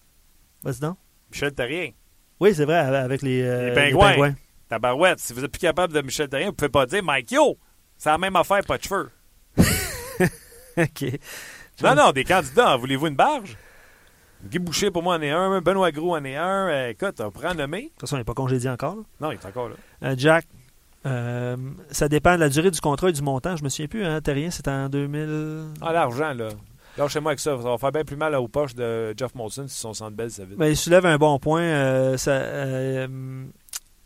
F: vas-y donc.
A: Michel Terrien.
F: Oui, c'est vrai, avec les,
A: Les pingouins. Tabarouette. Si vous êtes plus capable de Michel Terrien, vous pouvez pas dire Mike Yo. C'est la même affaire, pas de cheveux.
F: OK.
A: Non, non, des candidats. Voulez-vous une barge? Guy Boucher, pour moi, en est un. Benoît Gros en est un. Euh, écoute, on en nommer.
F: De toute façon, il n'est pas congédié encore. là.
A: Non, il est encore là.
F: Euh, Jack, euh, ça dépend de la durée du contrat et du montant. Je me souviens plus, hein, Terrien, c'était en 2000.
A: Ah, l'argent, là. Lâchez-moi avec ça. Ça va faire bien plus mal aux poches de Jeff Molson si son centre belle, ça vite.
F: Ben, il soulève un bon point. ça, euh,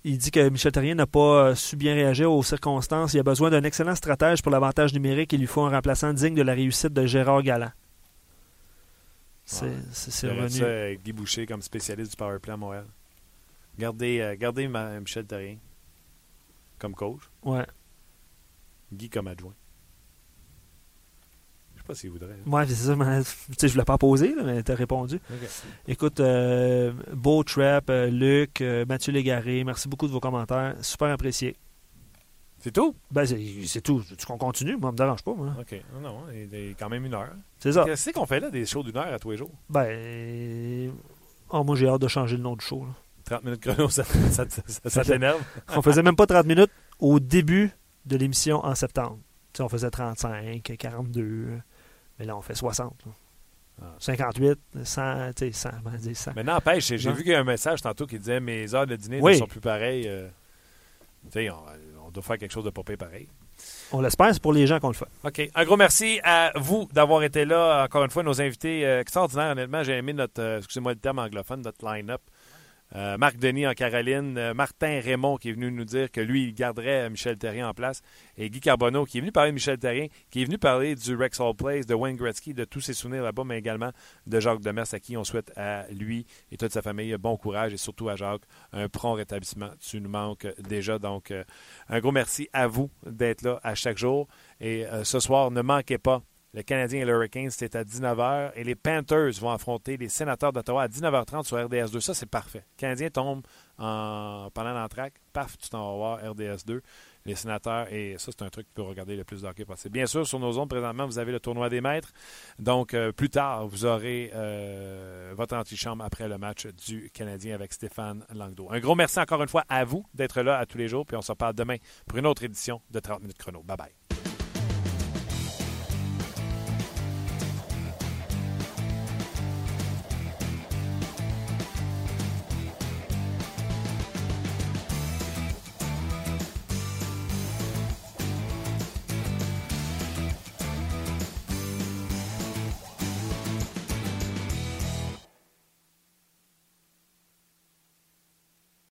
F: il dit que Michel Terrien n'a pas euh, su bien réagir aux circonstances. Il a besoin d'un excellent stratège pour l'avantage numérique. Il lui faut un remplaçant digne de la réussite de Gérard Galland. C'est
A: Ouais.
F: revenu.
A: ça, euh, Guy Boucher comme spécialiste du powerplay à Montréal. Gardez, euh, gardez ma- Michel Terrien comme coach.
F: Ouais.
A: Guy comme adjoint. Pas s'il voudrait. hein.
F: Ouais, c'est ça. mais, je voulais pas poser, là, mais tu as répondu. Écoute, euh, Beau Trap, euh, Luc, euh, Mathieu Légaré, merci beaucoup de vos commentaires. Super apprécié.
A: C'est tout?
F: Ben, c'est tout. Tu qu'on continue? Moi, ça me dérange pas. moi.
A: OK. Non, non, il est quand même une heure.
F: C'est ça.
A: Qu'est-ce qu'on fait là, des shows d'une heure à tous les jours?
F: Ben, oh, moi, j'ai hâte de changer le nom du show. là.
A: 30 minutes chrono, ça, ça, ça- ça t'énerve?
F: On faisait même pas 30 minutes au début de l'émission en septembre. Tu sais, on faisait 35, 42. Mais là, on fait 60. là.
A: Ah.
F: 58, 100, tu sais, 100, on va dire 100.
A: Mais n'empêche, j'ai j'ai vu qu'il y a un message tantôt qui disait mes heures de dîner
F: Oui.
A: ne sont plus pareilles. euh, tu sais, on, on doit faire quelque chose de pas pire pareil.
F: On l'espère, c'est pour les gens qu'on le fait.
A: OK. Un gros merci à vous d'avoir été là. Encore une fois, nos invités euh, extraordinaires. Honnêtement, j'ai aimé notre, euh, excusez-moi le terme anglophone, notre line-up. Euh, Marc Denis en Caroline, euh, Martin Raymond qui est venu nous dire que lui, il garderait euh, Michel Terrien en place, et Guy Carbonneau qui est venu parler de Michel Terrien, qui est venu parler du Rexall Place, de Wayne Gretzky, de tous ses souvenirs là-bas, mais également de Jacques Demers, à qui on souhaite à lui et toute sa famille bon courage, et surtout à Jacques, un prompt rétablissement. Tu nous manques déjà, donc un gros merci à vous d'être là à chaque jour. Et ce soir, ne manquez pas Le Canadien et le Hurricanes, c'est à 19h. Et les Panthers vont affronter les Sénateurs d'Ottawa à 19h30 sur RDS2. Ça, c'est parfait. Le Canadien tombe en, pendant l'entraque. Paf, tu t'en vas voir RDS2. Les Sénateurs, et ça, c'est un truc que peux regarder le plus d'hockey possible. Bien sûr, sur nos zones, présentement, vous avez le tournoi des maîtres. Donc, euh, plus tard, vous aurez euh, votre antichambre après le match du Canadien avec Stéphane Langdo. Un gros merci encore une fois à vous d'être là à tous les jours. Puis on se reparle demain pour une autre édition de 30 minutes chrono. Bye bye.